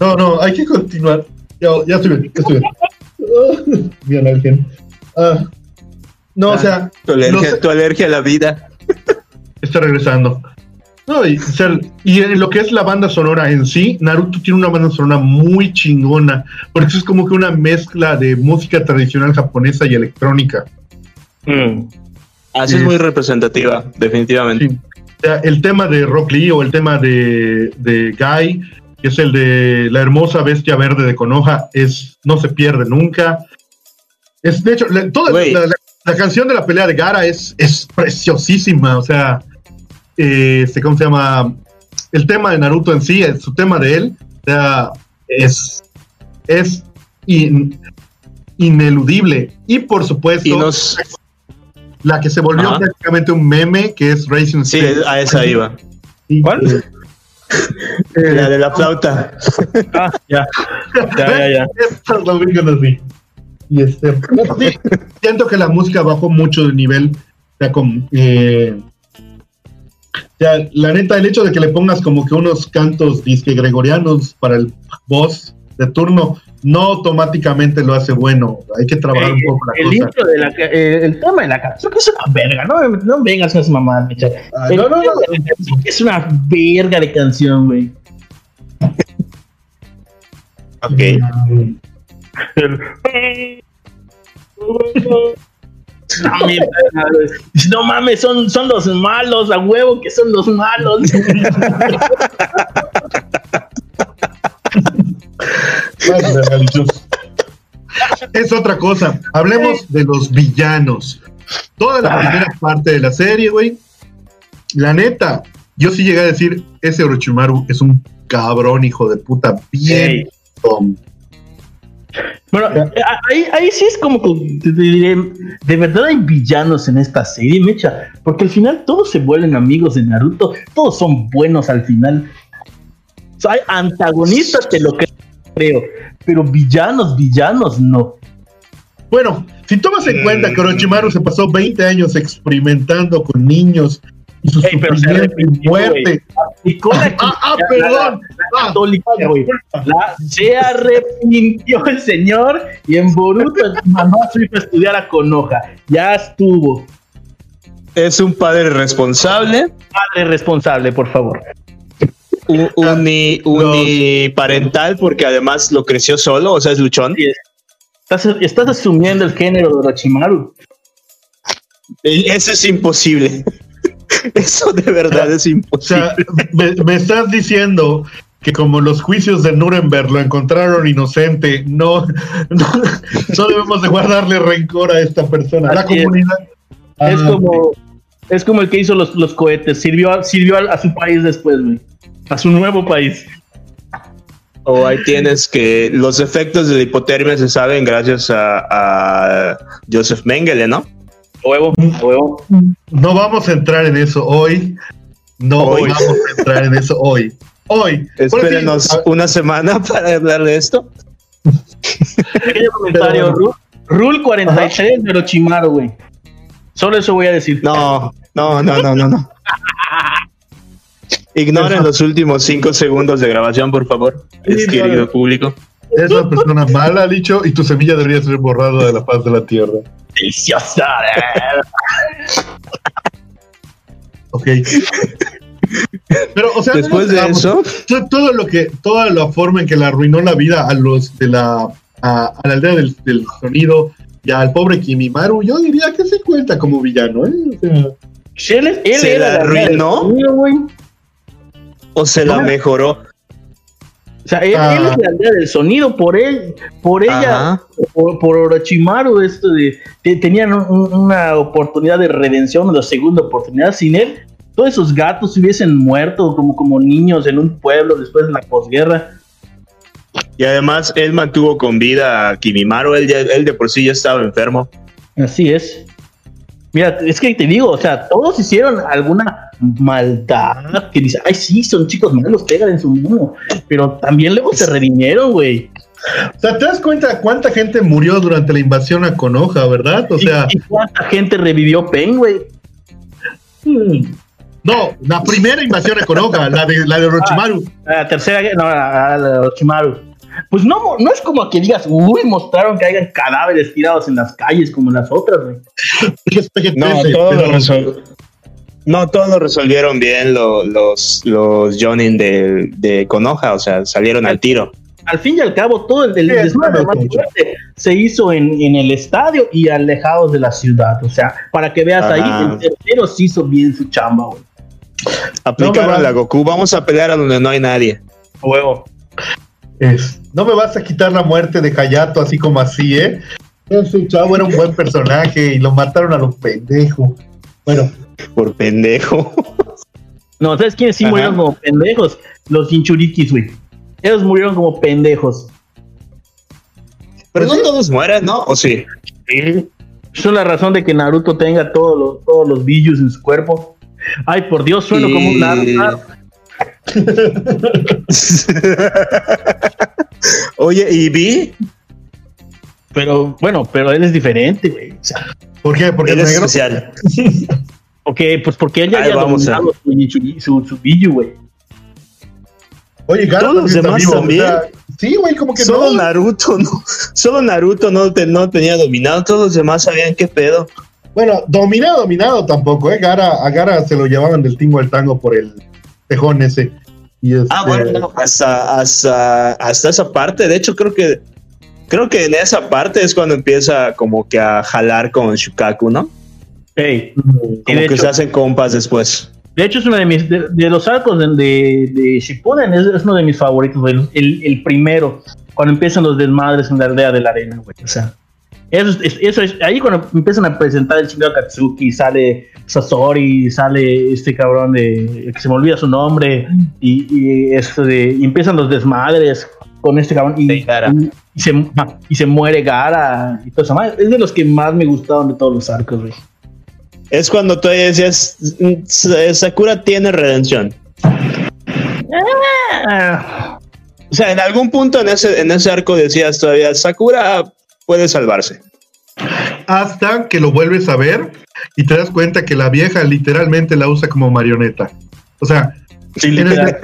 no, no, hay que continuar. Ya, ya estoy bien, ya estoy bien. Ah, bien, alguien. Ah, no, o sea, Tu alergia, los- tu alergia a la vida. está regresando. No, y, o sea, y en lo que es la banda sonora en sí, Naruto tiene una banda sonora muy chingona, porque es como que una mezcla de música tradicional japonesa y electrónica. Así Sí. es muy representativa, definitivamente. Sí. Sea, el tema de Rock Lee o el tema de, de Guy, que es el de la hermosa bestia verde de Konoha, es, no se pierde nunca. Es, de hecho, la, toda la, la- la canción de la pelea de Gara es, es preciosísima. O sea, eh, este, ¿cómo se llama? El tema de Naruto en sí, su tema de él, o sea, es, es in- ineludible. Y por supuesto, Y nos. La que se volvió Ajá. prácticamente un meme, que es Racing Sí, a esa iba. Y- ¿Cuál? eh, La de la flauta. Ah, ya, ya, ya, ya. Estas lo ubican así. Y este, sí, siento que la música bajó mucho de nivel. O sea, con, eh, o sea, la neta, el hecho de que le pongas como que unos cantos disque gregorianos para el boss de turno, no automáticamente lo hace bueno. Hay que trabajar un poco la El cosa. intro de la eh, el tema de la canción que es una verga, no, me- no vengas con esa mamá, mecha. Ah, no, no, no. Es una verga de canción, güey. Ok. Mm, no mames, son, son los malos, a huevo que son los malos. es otra cosa. Hablemos de los villanos. Toda la primera parte de la serie, güey. La neta, yo sí llegué a decir, ese Orochimaru es un cabrón, hijo de puta, bien. Bueno, ahí, ahí sí es como que de, verdad hay villanos en esta serie, Mecha, porque al final todos se vuelven amigos de Naruto, todos son buenos al final. hay antagonistas que lo creo, pero villanos, villanos no. Bueno, si tomas en cuenta que Orochimaru se pasó 20 años experimentando con niños y su muerte. ah, ah, perdón. Ah, la, se arrepintió el señor y en Boruto mandó a su hijo a estudiar a Konoha. Ya estuvo. Es un padre responsable. Padre responsable, por favor. Uni, uniparental, porque además lo creció solo, o sea, es luchón. Estás, estás asumiendo el género de Orochimaru. Eso es imposible. Eso de verdad es imposible. O sea, me, estás diciendo que como los juicios de Nuremberg lo encontraron inocente, no, no, debemos de guardarle rencor a esta persona. La comunidad. Es ah, como, es como el que hizo los, los cohetes, sirvió, sirvió a, su país después, A su nuevo país. O ahí tienes que los efectos de la hipotermia se saben gracias a, a Joseph Mengele, ¿no? Huevo, huevo. No vamos a entrar en eso hoy. No vamos a entrar en eso hoy. Hoy. Espérenos una semana para hablar de esto. Pequeño comentario, Rule 43 de Orochimaru, güey. Solo eso voy a decir. No, no, no, no, no, no. Ignoren los últimos cinco segundos de grabación, por favor, es querido público. Es una persona mala, ha dicho, y tu semilla debería ser borrada de la paz de la tierra deliciosa. ok. Pero, o sea, después de eso, todo lo que, toda la forma en que le arruinó la vida a los de la, a, la aldea del, sonido y al pobre Kimimaru, yo diría que se cuenta como villano, ¿eh? O sea, él, ¿Se la arruinó? ¿O se la mejoró? O sea, él, es la aldea del sonido, por él, por ella, por, Orochimaru, esto de, tenían una oportunidad de redención, una segunda oportunidad. Sin él, todos esos gatos hubiesen muerto como, como niños en un pueblo después de la posguerra. Y además, él mantuvo con vida a Kimimaru, él, él de por sí ya estaba enfermo. Así es. Mira, es que te digo, o sea, todos hicieron alguna maldad que dice, ay, sí, son chicos malos, pegan en su mundo, pero también luego se redimieron, güey. O sea, ¿te das cuenta cuánta gente murió durante la invasión a Konoha, verdad? O sea, ¿y cuánta gente revivió Pen, güey? No, la primera invasión a Konoha, la de, la de Orochimaru. Ah, la tercera, no, la, de Orochimaru. Pues no, no es como que digas, uy, mostraron que hayan cadáveres tirados en las calles como las otras, güey. no, todo lo. No, todos lo resolvieron bien los, los Jonin de, de Konoha, o sea, salieron al tiro. Al fin y al cabo, todo el, el se hizo en, en, el estadio y alejados de la ciudad. O sea, para que veas ahí, el tercero sí hizo bien su chamba, güey. Aplicaron a la Goku, vamos a pelear a donde no hay nadie. Huevo. Es, no me vas a quitar la muerte de Hayato así como así, ¿eh? Ese chavo era un buen personaje y lo mataron a los pendejos. Bueno. Por pendejo. No, ¿sabes quiénes sí murieron como pendejos? Los Jinchurikis, güey. Ellos murieron como pendejos. Pero no todos mueren, ¿no? ¿O sí? Sí. Eso es la razón de que Naruto tenga todos los, todos los en su cuerpo. Ay, por Dios, sueno como un Naruto. Oye, ¿y Vi? Pero bueno, pero él es diferente, güey. O sea, ¿Por qué? Porque él es especial. ok, pues porque él ya había dominado su, su, su güey. Oye, Todos los demás también. sí, güey, como que Solo Naruto, no. Solo Naruto no, no tenía dominado. Todos los demás sabían qué pedo. Bueno, dominado, dominado tampoco, ¿eh? Gara, a Gara se lo llevaban del tingo al tango por el tejón ese. ah, bueno, hasta, hasta, hasta esa parte. De hecho, creo que Creo que en esa parte es cuando empieza como que a jalar con Shukaku, ¿no? Ey, Como que se hacen compas después. De hecho, es uno de mis. De, de los arcos de, de, de Shippuden, es, es, uno de mis favoritos. El, el, primero, cuando empiezan los desmadres en la aldea de la arena, güey. O sea, eso es, eso es. Ahí cuando empiezan a presentar el chingado Katsuki, sale Sasori, sale este cabrón de. que se me olvida su nombre, y, y esto de. Y empiezan los desmadres con este cabrón. Y, y, y, se, y se muere Gara y todo eso. Es de los que más me gustaron de todos los arcos, güey es cuando tú decías Sakura tiene redención. Ah. O sea, en algún punto en ese, en ese arco decías todavía Sakura puede salvarse. Hasta que lo vuelves a ver y te das cuenta que la vieja literalmente la usa como marioneta. O sea, sí, en, el,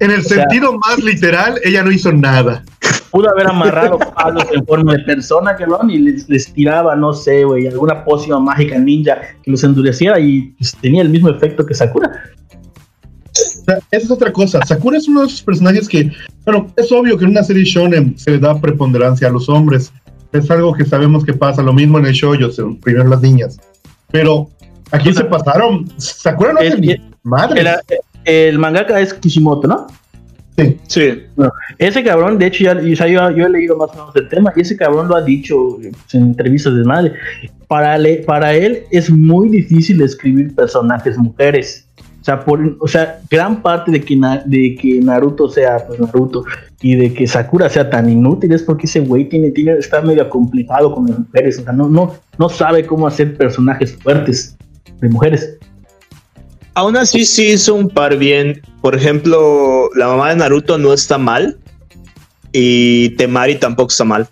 en, el, sentido más literal, ella no hizo nada. Pudo haber amarrado palos en forma de persona, no, y les, les tiraba, no sé, güey, alguna pócima mágica ninja que los endureciera y pues, tenía el mismo efecto que Sakura. Esa es otra cosa. Sakura es uno de esos personajes que, bueno, es obvio que en una serie shonen se le da preponderancia a los hombres. Es algo que sabemos que pasa, lo mismo en el shoujo, primero las niñas. Pero aquí se pasaron. Sakura no es ni madre. El, el mangaka es Kishimoto, ¿no? Sí. sí. Ese cabrón, de hecho, ya, o sea, yo, yo, he leído más o menos del tema y ese cabrón lo ha dicho en entrevistas de madre. Para, le, para él es muy difícil escribir personajes mujeres. O sea, por, o sea gran parte de que, de que Naruto sea pues, Naruto y de que Sakura sea tan inútil es porque ese güey tiene, tiene, está medio complicado con las mujeres. O sea, no, no, no sabe cómo hacer personajes fuertes de mujeres. Aún así sí hizo un par bien. Por ejemplo, la mamá de Naruto no está mal. Y Temari tampoco está mal.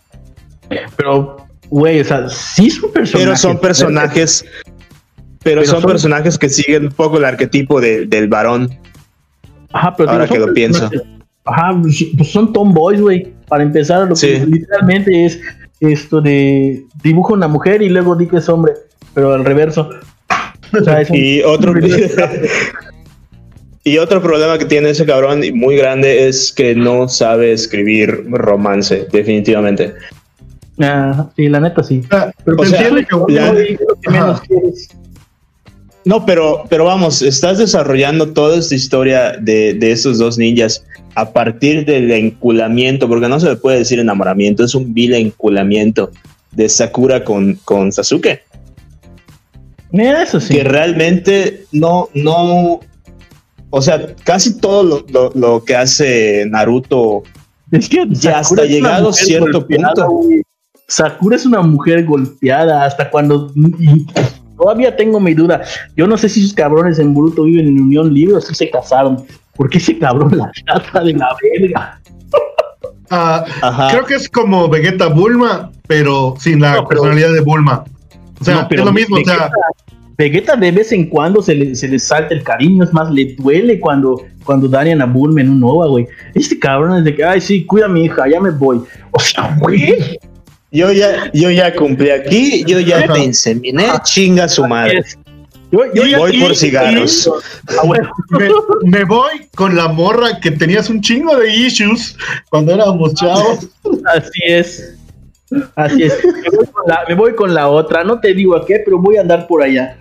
Pero, güey, o sea, sí son personajes. Pero son personajes. Pero, pero son, son, personajes que siguen un poco el arquetipo de, del varón. Ajá, pero ahora que lo pienso. Ajá, pues son tomboys, güey. Para empezar, lo que literalmente es esto de dibujo una mujer y luego di que es hombre. Pero al reverso. Y otro y otro problema que tiene ese cabrón muy grande es que no sabe escribir romance, definitivamente. Ah, sí, la neta sí. Ah, pero o sea, que, la, que menos no, pero, pero vamos, estás desarrollando toda esta historia de, de estos dos ninjas a partir del enculamiento, porque no se le puede decir enamoramiento, es un vil enculamiento de Sakura con, con Sasuke. Eso sí. Que realmente no, no, o sea, casi todo lo, lo, lo que hace Naruto es que ya hasta llegado a cierto punto. Wey. Sakura es una mujer golpeada hasta cuando todavía tengo mi duda. Yo no sé si esos cabrones en Bruto viven en unión libre o si se casaron. Porque ese cabrón la trata de la verga. Uh, creo que es como Vegeta Bulma, pero sin la no, pero, personalidad de Bulma. O sea, no, es lo mismo. Vegeta, o sea, Vegeta de vez en cuando se le, se le salta el cariño, es más, le duele cuando, cuando darían a Bulma en un OVA, güey. Este cabrón es de que, ay, sí, cuida a mi hija, ya me voy. O sea, güey. Yo ya, yo ya cumplí aquí, yo ya te inseminé, chinga su madre. Yo, yo ya voy por cigarros. Ah, bueno. me, me, voy con la morra que tenías un chingo de issues cuando éramos chavos. Así es. Así es. Me voy, la, me voy, con la, otra. No te digo a qué, pero voy a andar por allá.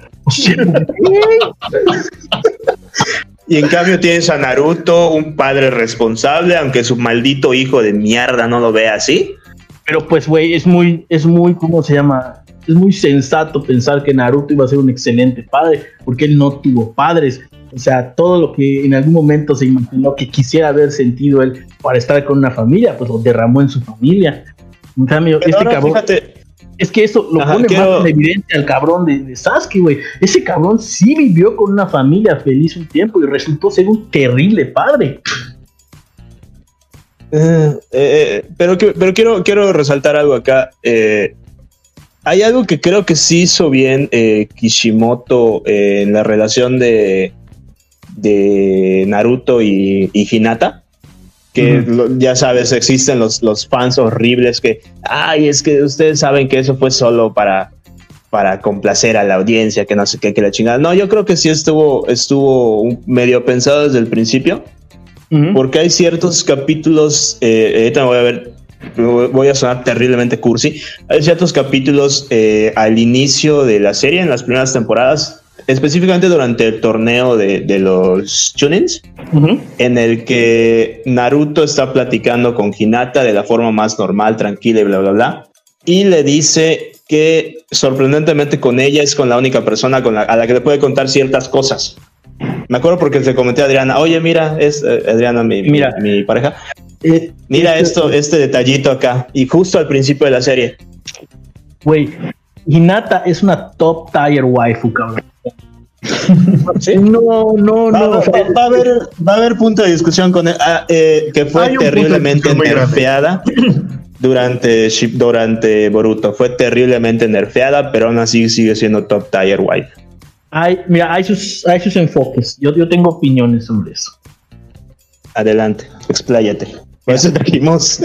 y en cambio tienes a Naruto, un padre responsable, aunque su maldito hijo de mierda no lo vea así. Pero pues, güey, es muy, es muy, ¿cómo se llama? Es muy sensato pensar que Naruto iba a ser un excelente padre, porque él no tuvo padres. O sea, todo lo que en algún momento se imaginó que quisiera haber sentido él para estar con una familia, pues lo derramó en su familia. En cambio, Pero este cabrón. Fíjate. Es que eso lo Ajá, pone quiero... más en evidencia al cabrón de, de Sasuke, güey. Ese cabrón sí vivió con una familia feliz un tiempo y resultó ser un terrible padre. Eh, eh, pero, pero quiero, quiero resaltar algo acá. Eh, hay algo que creo que sí hizo bien eh, Kishimoto en la relación de, de Naruto y, y Hinata. Que uh -huh. ya sabes, existen los, los fans horribles que, ay, es que ustedes saben que eso fue solo para, para complacer a la audiencia, que no sé qué, que la chingada. No, yo creo que sí estuvo, estuvo medio pensado desde el principio. Uh -huh. Porque hay ciertos capítulos, eh, ahorita me voy a ver, voy a sonar terriblemente cursi. Hay ciertos capítulos eh, al inicio de la serie, en las primeras temporadas, específicamente durante el torneo de, los Chunins, en el que Naruto está platicando con Hinata de la forma más normal, tranquila y bla, bla, bla. Y le dice que sorprendentemente con ella es con la única persona con la, a la que le puede contar ciertas cosas. Me acuerdo porque se comenté a Adriana, oye, mira, es eh, Adriana, mi, mira, mi, pareja. Eh, mira este esto, este detallito acá. Y justo al principio de la serie. Güey, Hinata es una top tier waifu, cabrón. No, no, no. Va, a haber, va a haber punto de discusión con él, ah, eh, que fue terriblemente nerfeada durante, durante Boruto. Fue terriblemente nerfeada, pero aún así sigue siendo top tier wife. Hay, mira, hay sus, hay sus enfoques. Yo, yo tengo opiniones sobre eso. Adelante, expláyate. Por eso trajimos.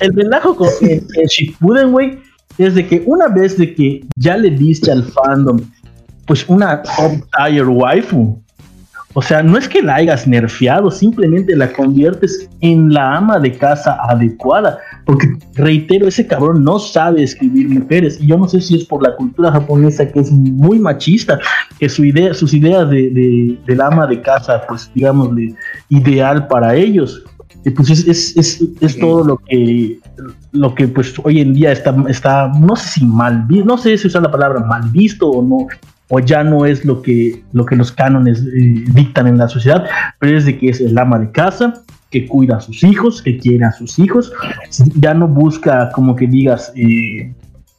el relajo con el, el Shippuden, güey, es de que una vez de que ya le diste al fandom, pues una top tier waifu, o sea, no es que la hayas nerfeado, simplemente la conviertes en la ama de casa adecuada. Porque, reitero, ese cabrón no sabe escribir mujeres. Y yo no sé si es por la cultura japonesa que es muy machista, que su idea, sus ideas de, la ama de casa, pues digamos, ideal para ellos. Pues es, es, todo lo que, lo que pues hoy en día está, está, no sé si mal visto, no sé si usar la palabra mal visto o no, o ya no es lo que, lo que los cánones eh, dictan en la sociedad, pero es de que es el ama de casa, que cuida a sus hijos, que quiere a sus hijos, ya no busca como que digas eh,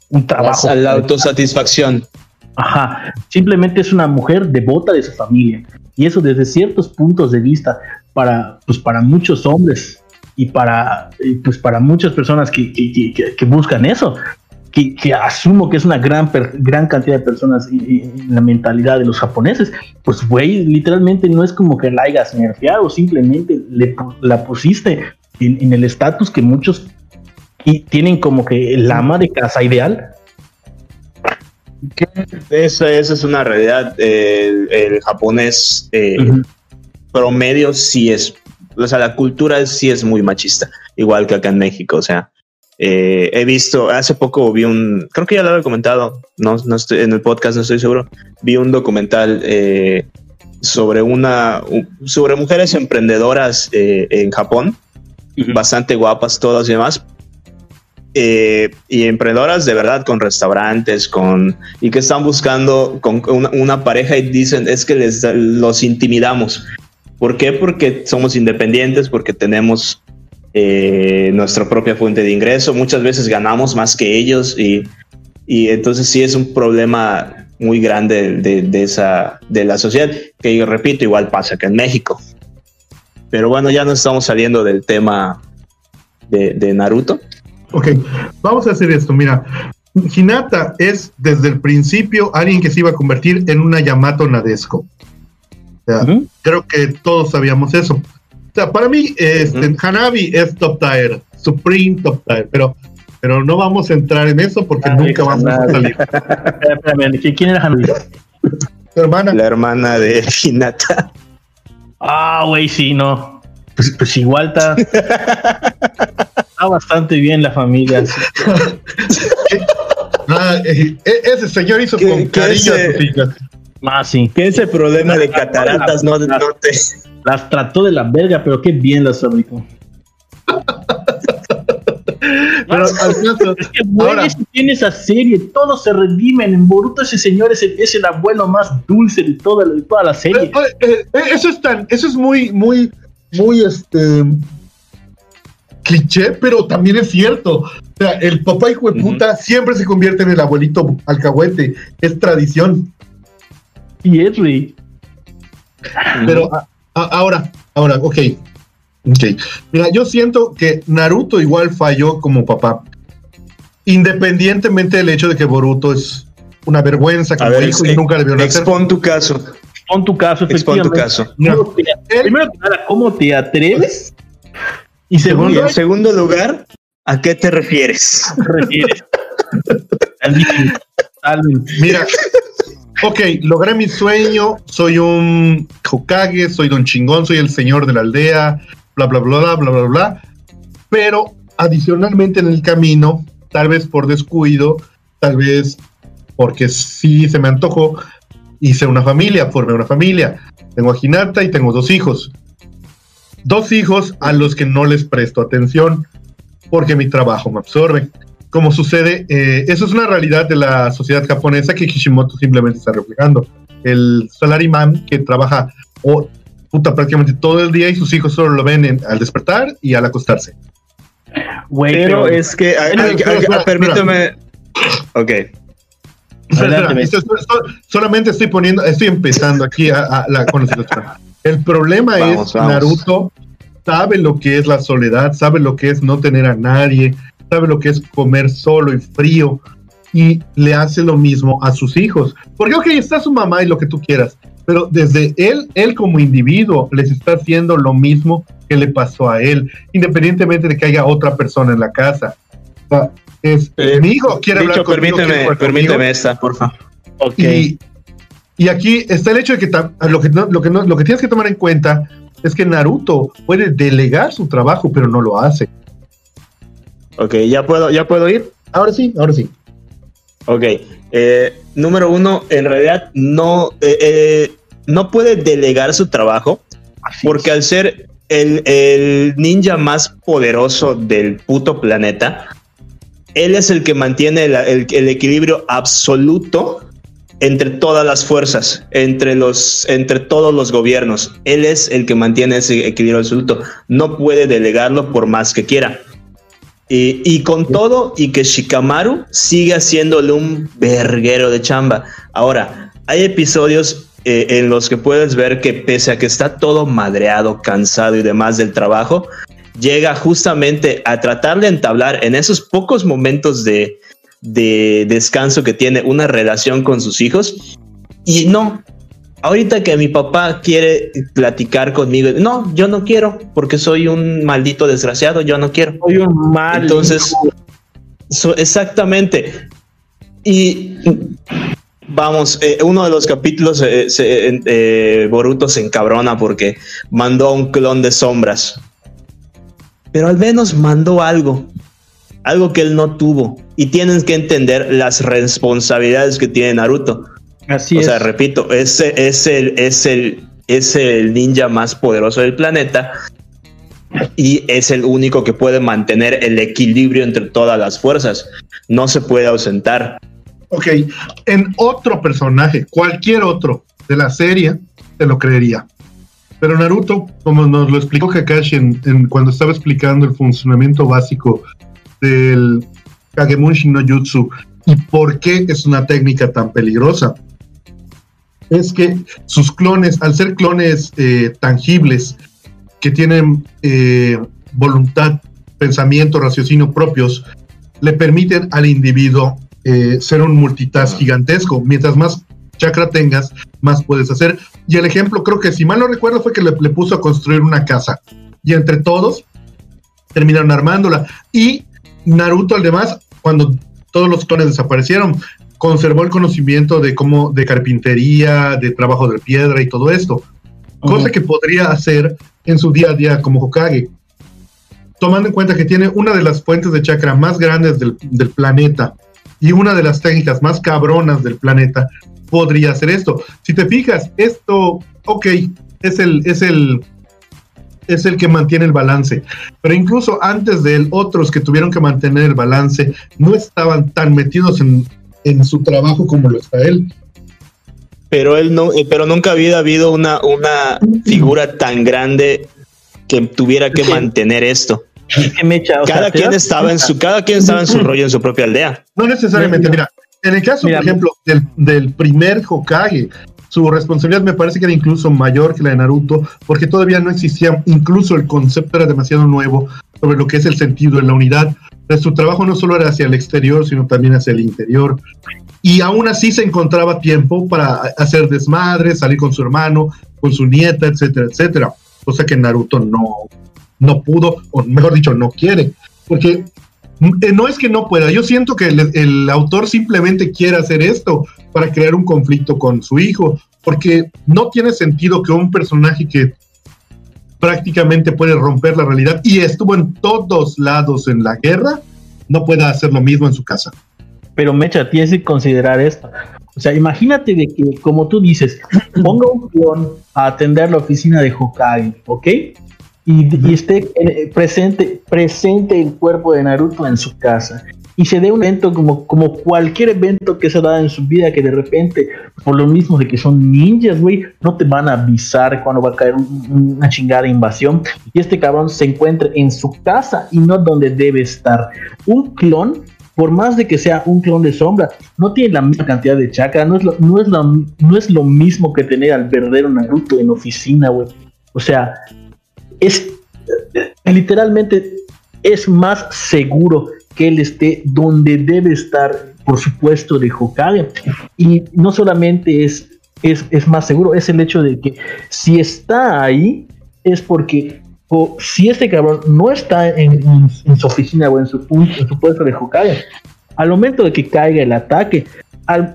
un trabajo. A la autosatisfacción. Ajá, simplemente es una mujer devota de su familia. Y eso desde ciertos puntos de vista, para, pues para muchos hombres y para, pues para muchas personas que, que buscan eso, que, asumo que es una gran, gran cantidad de personas en la mentalidad de los japoneses, pues güey, literalmente no es como que la hayas nerfeado, simplemente le, la pusiste en, el estatus que muchos y tienen como que el ama de casa ideal. Eso, eso es una realidad. El, japonés eh, promedio sí es, o sea, la cultura sí es muy machista, igual que acá en México, o sea, eh, he visto, hace poco vi un, creo que ya lo había comentado, no, no estoy en el podcast, no estoy seguro, vi un documental eh, sobre una, sobre mujeres emprendedoras eh, en Japón, bastante guapas todas y demás, y emprendedoras de verdad con restaurantes, con y que están buscando con una, pareja y dicen es que les los intimidamos. ¿Por qué? Porque somos independientes, porque tenemos eh, nuestra propia fuente de ingreso. Muchas veces ganamos más que ellos y, y entonces sí es un problema muy grande de, esa, de la sociedad, que yo repito, igual pasa que en México. Pero bueno, ya no estamos saliendo del tema de, Naruto. Ok, vamos a hacer esto. Mira, Hinata es desde el principio alguien que se iba a convertir en una Yamato Nadesco. Creo que todos sabíamos eso. O sea, para mí, este, Hanabi es top tier, Supreme top tier, pero, pero no vamos a entrar en eso porque nunca vamos a salir. ¿quién era Hanabi? Tu hermana. La hermana de Hinata. Ah, güey, sí, no. Pues, pues igual está. está bastante bien la familia. ah, eh, eh, ese señor hizo con cariño a sus hijas. Ah, sí. Que ese problema de cataratas no, no te las trató de la verga, pero qué bien las fabricó. pero al es que ahora, tiene esa serie, todos se redimen. En Boruto ese señor es el, es el abuelo más dulce de toda, de toda la serie. Eh, eh, eso es tan, eso es muy, muy, muy este cliché, pero también es cierto. O sea, el papá hijo de puta siempre se convierte en el abuelito alcahuete. Es tradición. Y es. Pero ahora, ahora, ok. Ok. Mira, yo siento que Naruto igual falló como papá. Independientemente del hecho de que Boruto es una vergüenza como hijo y nunca le vio nacer. Expon tu caso. Expon tu caso, Expon tu caso. primero que nada, ¿cómo te atreves? Y segundo, en segundo lugar, ¿a qué te refieres? ¿Te refieres? Mira, ok, logré mi sueño, soy un Hokage, soy don chingón, soy el señor de la aldea, bla, bla, bla, bla, bla, bla, bla. pero adicionalmente en el camino, tal vez por descuido, tal vez porque sí se me antojó, hice una familia, formé una familia. Tengo a Hinata y tengo dos hijos. Dos hijos a los que no les presto atención porque mi trabajo me absorbe. Como sucede, eh, eso es una realidad de la sociedad japonesa que Kishimoto simplemente está reflejando. El salaryman que trabaja o puta, prácticamente todo el día y sus hijos solo lo ven al despertar y al acostarse. pero, es que, permíteme. Ok. solamente estoy poniendo, estoy empezando aquí a, la, con El problema es Naruto sabe lo que es la soledad, sabe lo que es no tener a nadie, sabe lo que es comer solo y frío y le hace lo mismo a sus hijos. Porque, ok, está su mamá y lo que tú quieras, pero desde él, él como individuo les está haciendo lo mismo que le pasó a él, independientemente de que haya otra persona en la casa. es, eh, mi hijo quiere hablar conmigo, permíteme, permíteme esta, por favor. Y, y, aquí está el hecho de que lo que, lo, que lo que tienes que tomar en cuenta es que Naruto puede delegar su trabajo, pero no lo hace. Ok, ¿ya puedo, ya puedo ir? Ahora sí, ahora sí. Ok, eh, número uno, en realidad no, eh, eh, no puede delegar su trabajo porque al ser el, ninja más poderoso del puto planeta, él es el que mantiene el, equilibrio absoluto entre todas las fuerzas, entre, los, entre todos los gobiernos. Él es el que mantiene ese equilibrio absoluto. No puede delegarlo por más que quiera. Y, con todo, y que Shikamaru sigue haciéndole un verguero de chamba. Ahora, hay episodios eh, en los que puedes ver que pese a que está todo madreado, cansado y demás del trabajo, llega justamente a tratar de entablar en esos pocos momentos de, de descanso que tiene una relación con sus hijos. Y no, ahorita que mi papá quiere platicar conmigo, no, yo no quiero, porque soy un maldito desgraciado, yo no quiero. Soy un mal. Entonces, exactamente. Y vamos, eh, uno de los capítulos, eh, eh, Boruto se encabrona porque mandó un clon de sombras. Pero al menos mandó algo, algo que él no tuvo. Y tienen que entender las responsabilidades que tiene Naruto Así o sea, repito, ese es el, es el, es el ninja más poderoso del planeta y es el único que puede mantener el equilibrio entre todas las fuerzas. No se puede ausentar. Ok, en otro personaje, cualquier otro de la serie, te lo creería. Pero Naruto, como nos lo explicó Kakashi en, cuando estaba explicando el funcionamiento básico del Kagemushi no Jutsu y por qué es una técnica tan peligrosa, es que sus clones, al ser clones eh, tangibles, que tienen eh, voluntad, pensamiento, raciocinio propios, le permiten al individuo eh, ser un multitask gigantesco. Mientras más chakra tengas, más puedes hacer. Y el ejemplo, creo que si mal no recuerdo, fue que le, le puso a construir una casa. Y entre todos terminaron armándola. Y Naruto, además, cuando todos los clones desaparecieron, conservó el conocimiento de cómo, de carpintería, de trabajo de piedra y todo esto. Cosa que podría hacer en su día a día como Hokage. Tomando en cuenta que tiene una de las fuentes de chakra más grandes del, planeta y una de las técnicas más cabronas del planeta, podría hacer esto. Si te fijas, esto, ok, es el, es el, es el que mantiene el balance. Pero incluso antes de él, otros que tuvieron que mantener el balance no estaban tan metidos en, en su trabajo como lo está él. Pero él no, eh, pero nunca había habido una, una figura tan grande que tuviera que mantener esto. cada quien estaba en su, cada quien estaba en su rollo en su propia aldea. No necesariamente, mira, en el caso, por ejemplo, del, del primer Hokage, su responsabilidad me parece que era incluso mayor que la de Naruto, porque todavía no existía, incluso el concepto era demasiado nuevo sobre lo que es el sentido de la unidad su trabajo no solo era hacia el exterior, sino también hacia el interior. Y aún así se encontraba tiempo para hacer desmadres, salir con su hermano, con su nieta, etcétera, etcétera. Cosa que Naruto no, no pudo, o mejor dicho, no quiere. Porque eh, no es que no pueda, yo siento que el, el, autor simplemente quiere hacer esto para crear un conflicto con su hijo, porque no tiene sentido que un personaje que prácticamente puede romper la realidad y estuvo en todos lados en la guerra, no pueda hacer lo mismo en su casa. Pero Mecha, tienes que considerar esto. O sea, imagínate de que, como tú dices, ponga un clon a atender la oficina de Hokage, ¿ok? Y, esté eh, presente, presente el cuerpo de Naruto en su casa. Y se dé un evento como, como cualquier evento que se da en su vida, que de repente, por lo mismo de que son ninjas, güey, no te van a avisar cuando va a caer una chingada invasión. Y este cabrón se encuentra en su casa y no donde debe estar. Un clon por más de que sea un clon de sombra, no tiene la misma cantidad de chakra, no es lo, no es no es lo mismo que tener al verdadero Naruto en oficina, güey. O sea, es literalmente es más seguro que él esté donde debe estar, por supuesto, de Hokage. Y no solamente es, es, es más seguro, es el hecho de que si está ahí, es porque si este cabrón no está en, su oficina o en su, en su puesto de Hokage, al momento de que caiga el ataque,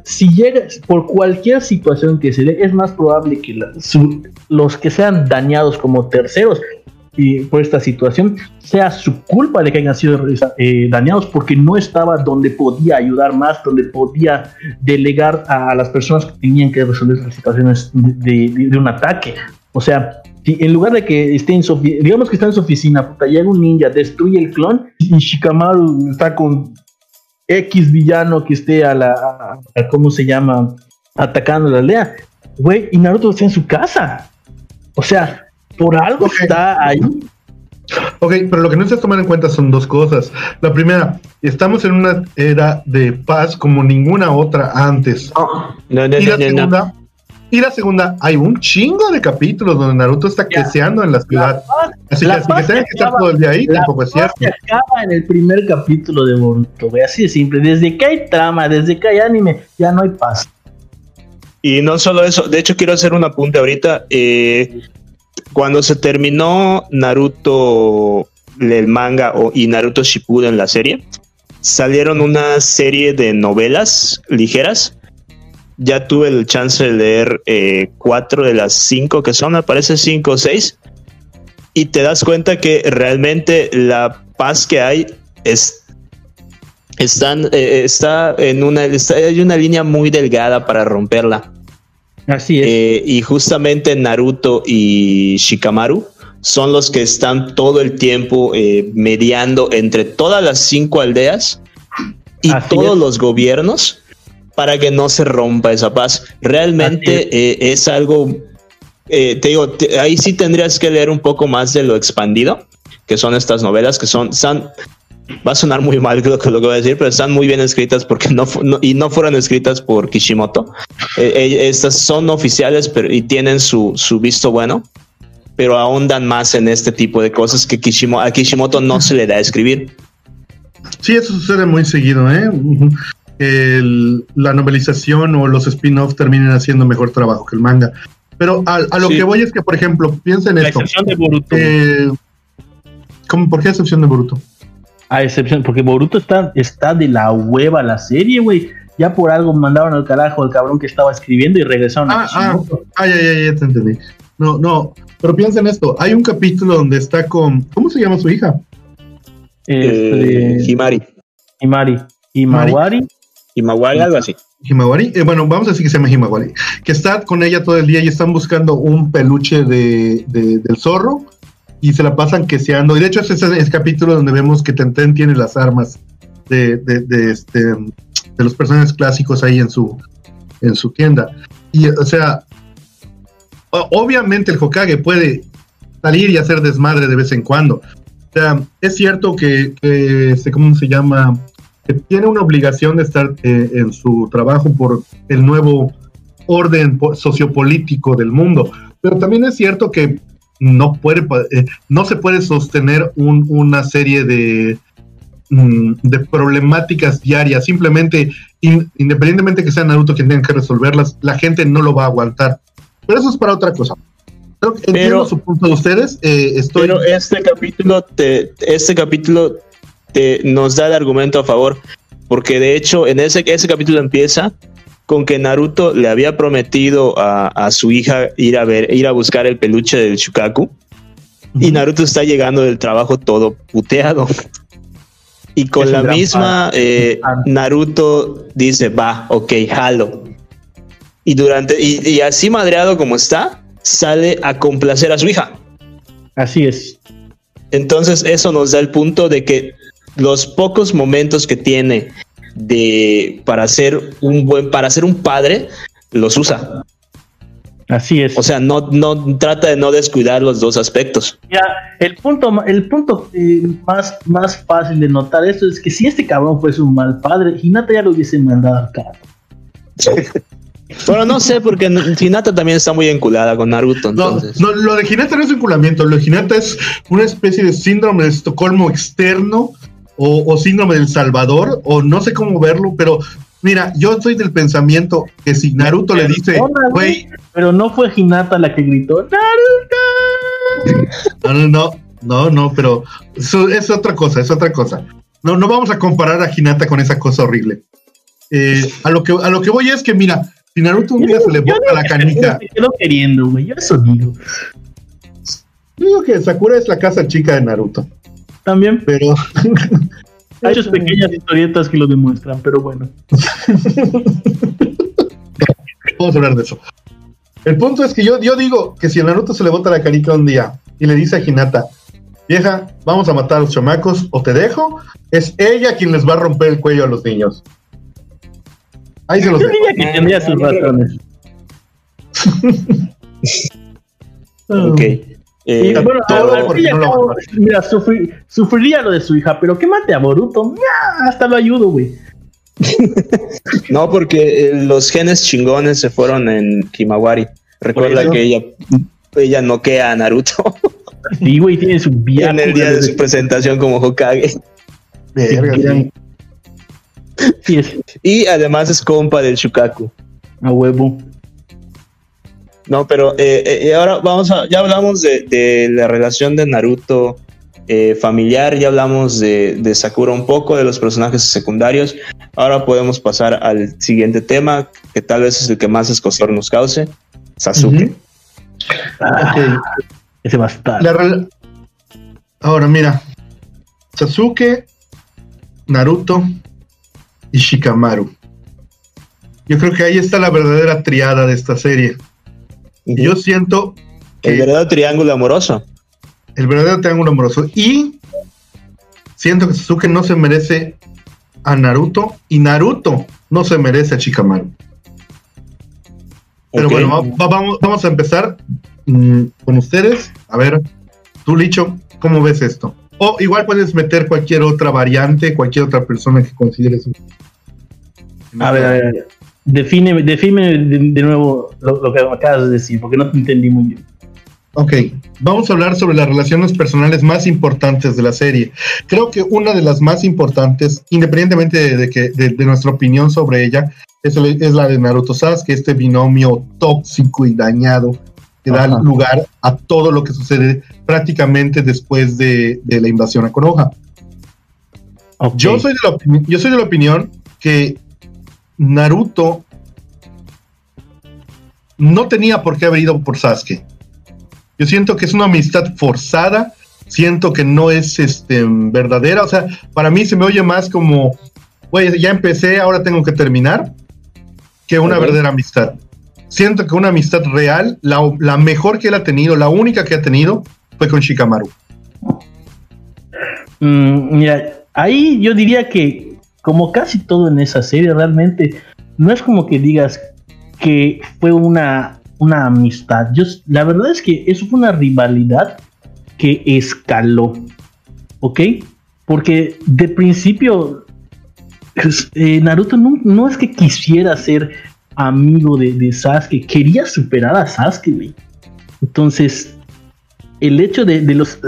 si llega por cualquier situación que se dé, es más probable que los que sean dañados como terceros por esta situación sea su culpa de que hayan sido eh, dañados porque no estaba donde podía ayudar más, donde podía delegar a las personas que tenían que resolver las situaciones de, un ataque. O sea, en lugar de que esté en su digamos que está en su oficina, puta, llega un ninja, destruye el clon y Shikamaru está con X villano que esté a la, ¿cómo se llama? Atacando la aldea. Güey, y Naruto está en su casa. O sea, por algo está ahí. Ok, pero lo que no se tomar en cuenta son dos cosas. La primera, estamos en una era de paz como ninguna otra antes. y la segunda, y la segunda, hay un chingo de capítulos donde Naruto está creciendo en la ciudad. Así que, que que estar todo el día ahí, tampoco es cierto. Se acaba en el primer capítulo de Boruto, güey. Así de simple. Desde que hay trama, desde que hay anime, ya no hay paz. Y no solo eso, de hecho quiero hacer un apunte ahorita. Eh, cuando se terminó Naruto el manga o, y Naruto Shippuden la serie, salieron una serie de novelas ligeras ya tuve el chance de leer eh, cuatro de las cinco que son, me cinco o seis, y te das cuenta que realmente la paz que hay es eh, está en una hay una línea muy delgada para romperla. Así es. Eh, y justamente Naruto y Shikamaru son los que están todo el tiempo mediando entre todas las cinco aldeas y todos los gobiernos para que no se rompa esa paz. Realmente eh, es algo, eh, te digo, ahí sí tendrías que leer un poco más de lo expandido, que son estas novelas, que son, va a sonar muy mal lo que, lo que voy a decir, pero están muy bien escritas porque no, y no fueron escritas por Kishimoto. Eh, estas son oficiales pero, y tienen su, su visto bueno, pero ahondan más en este tipo de cosas que Kishimoto, a Kishimoto no se le da a escribir. Sí, eso sucede muy seguido, ¿eh? la novelización o los spin-offs terminen haciendo mejor trabajo que el manga. Pero a, lo que voy es que, por ejemplo, piensen en esto. Excepción de Boruto. Eh, ¿Por qué excepción de Boruto? A excepción, porque Boruto está, está de la hueva la serie, güey. Ya por algo mandaron al carajo al cabrón que estaba escribiendo y regresaron ah, a ah, ah, ya, ya, ya te entendí. No, no, pero piensen esto. Hay un capítulo donde está con. ¿Cómo se llama su hija? Este, eh, Himari. Himari. Himawari. Himawari, algo así. Himawari, eh, bueno, vamos a decir que se llama Himawari, que está con ella todo el día y están buscando un peluche de, del zorro y se la pasan queseando. Y de hecho, ese es el capítulo donde vemos que Tenten tiene las armas de, de, este, de los personajes clásicos ahí en su, en su tienda. Y, o sea, obviamente el Hokage puede salir y hacer desmadre de vez en cuando. O sea, es cierto que, que este, ¿cómo se llama? tiene una obligación de estar eh, en su trabajo por el nuevo orden sociopolítico del mundo. Pero también es cierto que no, puede, eh, no se puede sostener una serie de, mm, de problemáticas diarias. Simplemente, independientemente que sea Naruto quien tenga que resolverlas, la gente no lo va a aguantar. Pero eso es para otra cosa. entiendo su punto de ustedes. Eh, estoy... Pero este capítulo, te, este capítulo te, nos da el argumento a favor, porque de hecho en ese, ese capítulo empieza con que Naruto le había prometido a, su hija ir a ver, ir a buscar el peluche del Shukaku. Y Naruto está llegando del trabajo todo puteado. Y con la misma, eh, Naruto dice, va, ok, jalo. Y durante, y, así madreado como está, sale a complacer a su hija. Así es. Entonces, eso nos da el punto de que los pocos momentos que tiene de para ser un buen, para ser un padre, los usa. Así es. O sea, no, no trata de no descuidar los dos aspectos. Ya, el punto, el punto eh, más, más fácil de notar esto es que si este cabrón fuese un mal padre, Hinata ya lo hubiese mandado al carro. bueno, no sé, porque Hinata también está muy enculada con Naruto. Entonces. No, lo de Hinata no es enculamiento, lo de Hinata es una especie de síndrome de Estocolmo externo o, o, síndrome del Salvador, o no sé cómo verlo, pero Mira, yo soy del pensamiento que si Naruto le dice, güey. Pero no fue Hinata la que gritó, ¡Naruto! No, no, no, no, no, pero eso es otra cosa, es otra cosa. No, no vamos a comparar a Hinata con esa cosa horrible. Eh, a, lo que, a lo que voy es que, mira, si Naruto un día se le bota la canica. Me quedo queriendo, güey, yo eso digo. Digo que Sakura es la casa chica de Naruto. También. Pero. Hay muchas pequeñas historietas que lo demuestran, pero bueno. Vamos a hablar de eso. El punto es que yo, yo digo que si a Naruto se le bota la carica un día y le dice a Hinata, vieja, vamos a matar a los chamacos o te dejo, es ella quien les va a romper el cuello a los niños. Ahí se los Yo diría que tendría sus razones. ok. Eh, bueno, mira, sufriría lo de su hija, pero que mate a Boruto, hasta lo ayudo, güey. no, porque eh, los genes chingones se fueron en Himawari. Recuerda que ella, ella noquea a Naruto. sí, güey, tiene su viaje. En el día de su presentación como Hokage. Y además es compa del Shukaku. A huevo. No, pero eh, eh, ahora vamos a, ya hablamos de, la relación de Naruto eh, familiar, ya hablamos de, Sakura un poco, de los personajes secundarios. Ahora podemos pasar al siguiente tema, que tal vez es el que más escosor nos cause, Sasuke. Ah, ese va a estar. ahora mira, Sasuke, Naruto y Shikamaru. Yo creo que ahí está la verdadera triada de esta serie. Yo siento que el verdadero triángulo amoroso. El verdadero triángulo amoroso. Y siento que Sasuke no se merece a Naruto y Naruto no se merece a Shikamaru. Pero bueno, vamos, vamos a empezar mm, con ustedes. A ver, tú, Licho, ¿cómo ves esto? O igual puedes meter cualquier otra variante, cualquier otra persona que consideres. A ver, a ver. Define, define de, nuevo lo, que acabas de decir, porque no te entendí muy bien. Ok, vamos a hablar sobre las relaciones personales más importantes de la serie. Creo que una de las más importantes, independientemente de, que, de, nuestra opinión sobre ella, es, es, la de Naruto Sasuke, este binomio tóxico y dañado que da lugar a todo lo que sucede prácticamente después de, la invasión a Konoha. Yo, soy de la, yo soy de la opinión que Naruto no tenía por qué haber ido por Sasuke. Yo siento que es una amistad forzada, siento que no es este, verdadera, o sea, para mí se me oye más como, güey, ya empecé, ahora tengo que terminar, que una verdadera amistad. Siento que una amistad real, la, mejor que él ha tenido, la única que ha tenido, fue con Shikamaru. Mm, mira, ahí yo diría que como casi todo en esa serie, realmente no es como que digas que fue una, una amistad. Yo, la verdad es que eso fue una rivalidad que escaló, ¿ok? Porque de principio pues, eh, Naruto no, es que quisiera ser amigo de, Sasuke, quería superar a Sasuke, Entonces, el hecho de los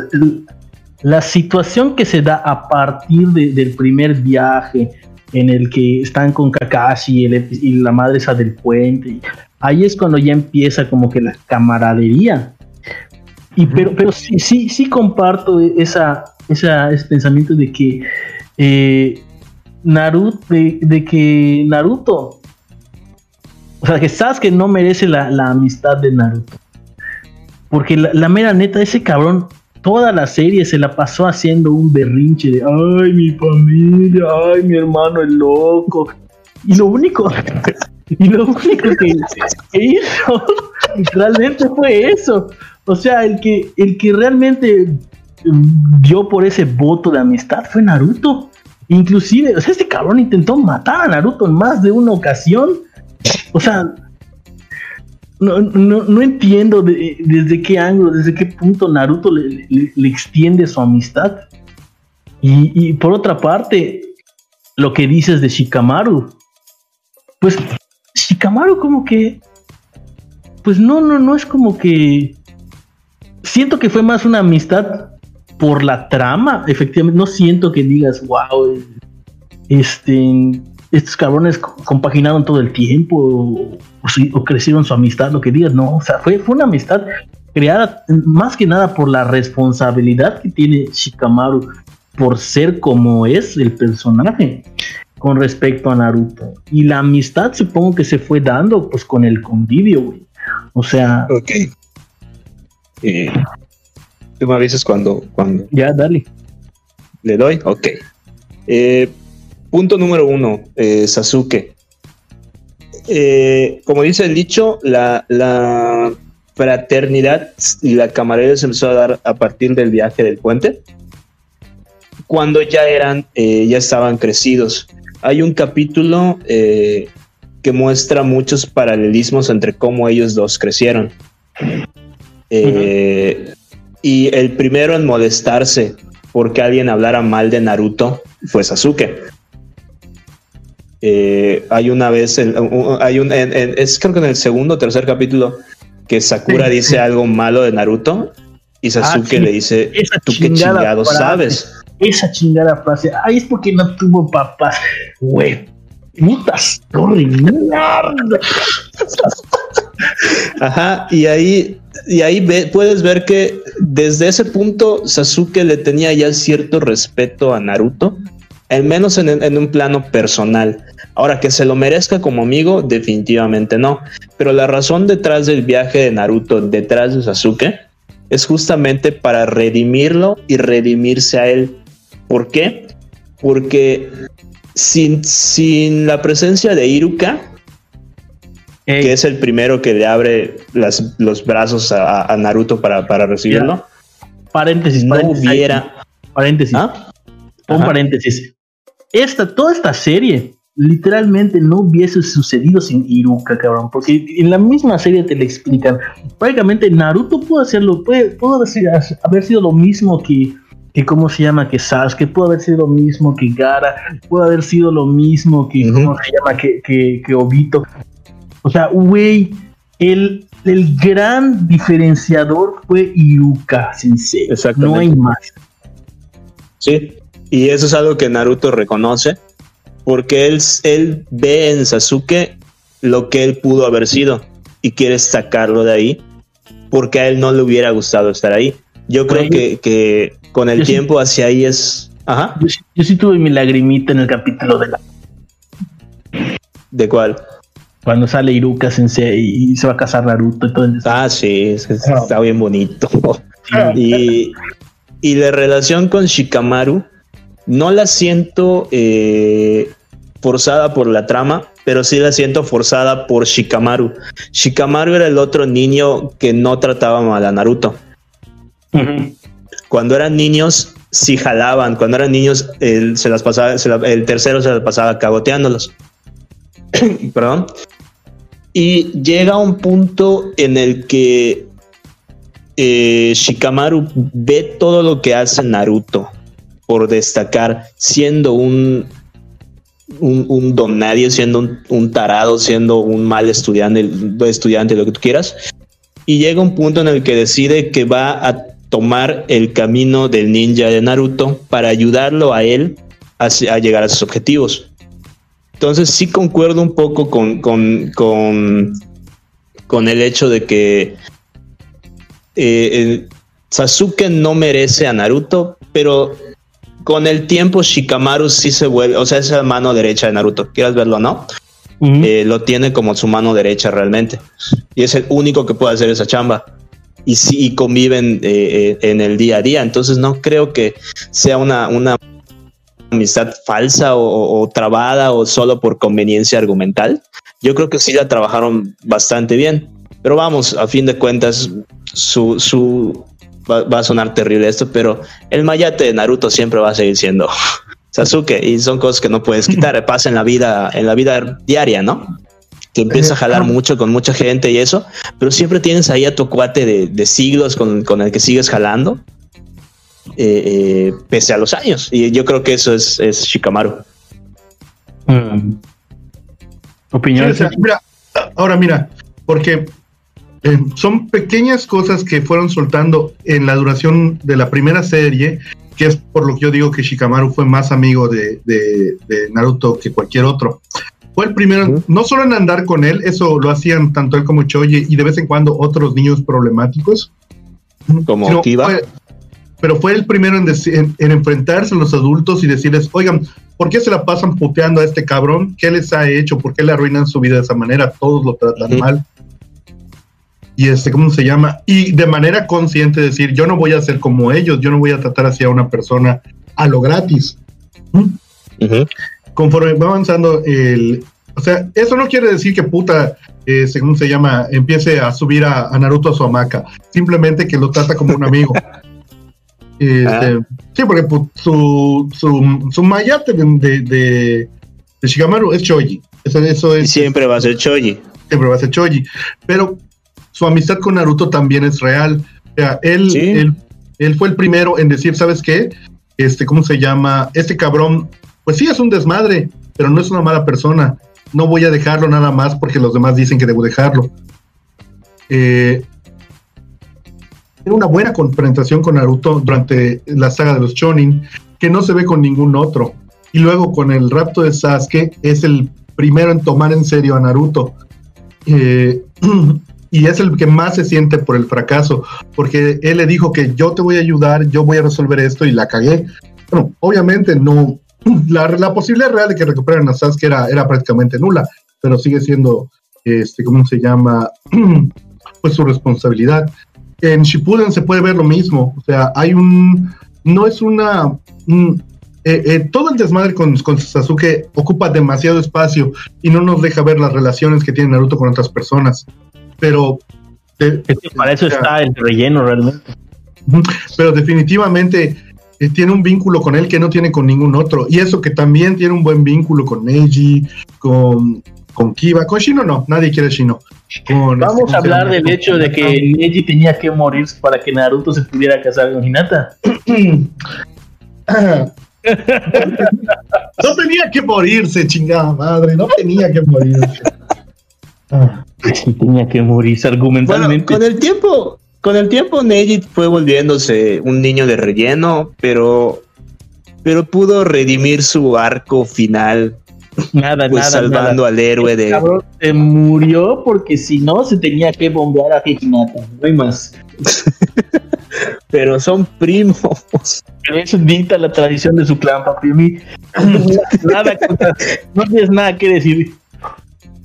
la situación que se da a partir del primer viaje en el que están con Kakashi y, la madre esa del puente, ahí es cuando ya empieza como que la camaradería. Y pero, pero sí, sí, sí comparto esa, esa, ese pensamiento de que eh, Naruto, de, que Naruto, o sea, que Sasuke no merece la, amistad de Naruto. Porque la, la mera neta, ese cabrón toda la serie se la pasó haciendo un berrinche de ay mi familia, ay mi hermano el loco. Y lo único, y lo único que, hizo realmente fue eso. O sea, el que, el que realmente dio por ese voto de amistad fue Naruto. Inclusive, o sea, este cabrón intentó matar a Naruto en más de una ocasión. O sea, no, no, entiendo desde qué ángulo, desde qué punto Naruto le, extiende su amistad. Y, por otra parte, lo que dices de Shikamaru, pues Shikamaru como que, pues no, no, no es como que, siento que fue más una amistad por la trama, efectivamente, no siento que digas, wow, este, estos cabrones compaginaron todo el tiempo o, crecieron su amistad, lo que digas, no, o sea, fue, fue una amistad creada más que nada por la responsabilidad que tiene Shikamaru por ser como es el personaje con respecto a Naruto. Y la amistad supongo que se fue dando pues con el convivio, güey. O sea... Ok. Eh, tú me avisas cuando, cuando... Ya, dale. ¿Le doy? Ok. Eh, Punto número uno, eh, Sasuke. Eh, como dice el dicho, la, fraternidad y la camaradería se empezó a dar a partir del viaje del puente, cuando ya eran, eh, ya estaban crecidos. Hay un capítulo que muestra muchos paralelismos entre cómo ellos dos crecieron. Y el primero en molestarse porque alguien hablara mal de Naruto fue Sasuke. Eh, hay una vez, hay un, es creo que en el segundo o tercer capítulo que Sakura dice algo malo de Naruto y ah, Sasuke le dice, tú qué chingado sabes. Esa chingada frase, ay, es porque no tuvo papás, güey. Putas, Ajá, y ahí, y ahí puedes ver que desde ese punto Sasuke le tenía ya cierto respeto a Naruto al menos en, un plano personal. Ahora, que se lo merezca como amigo, definitivamente no. Pero la razón detrás del viaje de Naruto, detrás de Sasuke, es justamente para redimirlo y redimirse a él. ¿Por qué? Porque sin, sin la presencia de Iruka, que es el primero que le abre los brazos a, Naruto para, recibirlo, paréntesis, no hubiera... Paréntesis. ¿Ah? Un paréntesis esta, toda esta serie literalmente no hubiese sucedido sin Iruka, cabrón, porque en la misma serie te lo explican. Prácticamente Naruto pudo hacerlo, puede, pudo haber sido lo mismo que, que ¿cómo se llama? Que Sasuke, pudo haber sido lo mismo que Gara, pudo haber sido lo mismo que, ¿cómo se llama? Que, que, Obito. O sea, güey, el, el gran diferenciador fue Iruka, Sensei. No hay más. Sí, y eso es algo que Naruto reconoce, porque él, él ve en Sasuke lo que él pudo haber sido y quiere sacarlo de ahí, porque a él no le hubiera gustado estar ahí. Yo creo que, con el tiempo hacia ahí es... Ajá. Yo, sí tuve mi lagrimita en el capítulo de la... ¿De cuál? Cuando sale Iruka Sensei y se va a casar Naruto y todo Ah, sí, está bien bonito. y, y la relación con Shikamaru no la siento eh, forzada por la trama, pero sí la siento forzada por Shikamaru. Shikamaru era el otro niño que no trataba mal a Naruto. Cuando eran niños, sí jalaban. Cuando eran niños, se las pasaba, el tercero se las pasaba cagoteándolos. Perdón. Y llega un punto en el que eh, Shikamaru ve todo lo que hace Naruto por destacar, siendo un, un, don nadie, siendo un, tarado, siendo un mal estudiante, estudiante, lo que tú quieras. Y llega un punto en el que decide que va a tomar el camino del ninja de Naruto para ayudarlo a él a, llegar a sus objetivos. Entonces sí concuerdo un poco con, con, con, el hecho de que eh, Sasuke no merece a Naruto, pero con el tiempo Shikamaru sí se vuelve, o sea, es la mano derecha de Naruto, quieras verlo no, eh, lo tiene como su mano derecha realmente. Y es el único que puede hacer esa chamba. y sí conviven eh, eh, en el día a día. Entonces no creo que sea una, una amistad falsa o, trabada o solo por conveniencia argumental. Yo creo que sí la trabajaron bastante bien. Pero vamos, a fin de cuentas, su, su va, a sonar terrible esto, pero el mayate de Naruto siempre va a seguir siendo Sasuke y son cosas que no puedes quitar. Pasa en la vida, en la vida diaria, ¿no? Te empieza a jalar mucho con mucha gente y eso, pero siempre tienes ahí a tu cuate de, siglos con, con, el que sigues jalando eh, eh, pese a los años. Y yo creo que eso es, es Shikamaru. Mm. Opinión. ahora mira, porque eh, son pequeñas cosas que fueron soltando en la duración de la primera serie, que es por lo que yo digo que Shikamaru fue más amigo de, Naruto que cualquier otro. Fue el primero, no solo en andar con él, eso lo hacían tanto él como Choye y de vez en cuando otros niños problemáticos. Como Kiba pero fue el primero en, enfrentarse a los adultos y decirles, oigan, ¿por qué se la pasan puteando a este cabrón? ¿Qué les ha hecho? ¿Por qué le arruinan su vida de esa manera? Todos lo tratan mal. Y este, ¿cómo se llama? Y de manera consciente decir, yo no voy a ser como ellos, yo no voy a tratar así a una persona a lo gratis. Conforme va avanzando el... O sea, eso no quiere decir que puta, eh, según se llama, empiece a subir a, a Naruto a su hamaca. Simplemente que lo trata como un amigo. Este, ah. Sí, porque pues, su, su, su mayate de, de, Shikamaru es Choji. Eso, eso es, y siempre va a ser Choji. Siempre va a ser Choji. Pero su amistad con Naruto también es real. O sea, él, él, él, fue el primero en decir, ¿sabes qué? Este, ¿cómo se llama? Este cabrón, pues sí, es un desmadre, pero no es una mala persona. No voy a dejarlo nada más porque los demás dicen que debo dejarlo. Eh, tiene una buena confrontación con Naruto durante la saga de los Chonin, que no se ve con ningún otro. Y luego con el rapto de Sasuke es el primero en tomar en serio a Naruto. Eh, y es el que más se siente por el fracaso, porque él le dijo que yo te voy a ayudar, yo voy a resolver esto y la cagué. Bueno, obviamente no, la, la posibilidad real de que recuperaran a Sasuke era, era prácticamente nula, pero sigue siendo, este, ¿cómo se llama? pues su responsabilidad en Shippuden se puede ver lo mismo. O sea, hay un. No es una. Eh, eh, todo el desmadre con, con, Sasuke ocupa demasiado espacio y no nos deja ver las relaciones que tiene Naruto con otras personas. Pero. para eso está el relleno realmente. Pero definitivamente eh, tiene un vínculo con él que no tiene con ningún otro. Y eso que también tiene un buen vínculo con Neji, con, con Kiba. Con Shino no, nadie quiere Shino. Vamos este, a hablar del hecho de que Neji tenía que morir para que Naruto se pudiera casar con Hinata. no tenía que morirse, chingada madre, no tenía que morirse. sí, tenía que morirse argumentalmente. con el tiempo, con el tiempo Neji fue volviéndose un niño de relleno, pero pero pudo redimir su arco final Nada, pues nada. salvando al héroe de. se murió porque si no se tenía que bombear a Hinata. No hay más. Pero son primos. Pero eso dicta la tradición de su clan, papi. nada, no tienes nada que decir.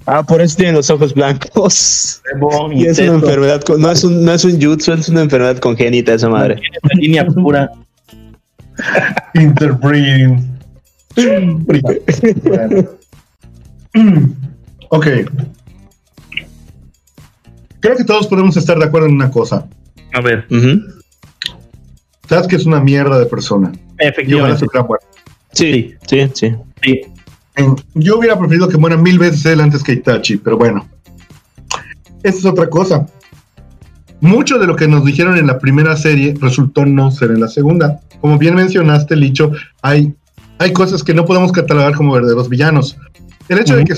Ah, por eso tienen los ojos blancos. y es una enfermedad, no es un, no es un jutsu, es una enfermedad congénita esa madre. línea pura. Interbreeding. ok. Creo que todos podemos estar de acuerdo en una cosa. A ver. Sabes que es una mierda de persona. Efectivamente. Sí, sí, sí. sí. Yo hubiera preferido que muera mil veces él antes que Itachi, pero bueno. Esa es otra cosa. Mucho de lo que nos dijeron en la primera serie resultó no ser en la segunda. Como bien mencionaste, Licho, hay hay cosas que no podemos catalogar como verdaderos villanos. El hecho de, que,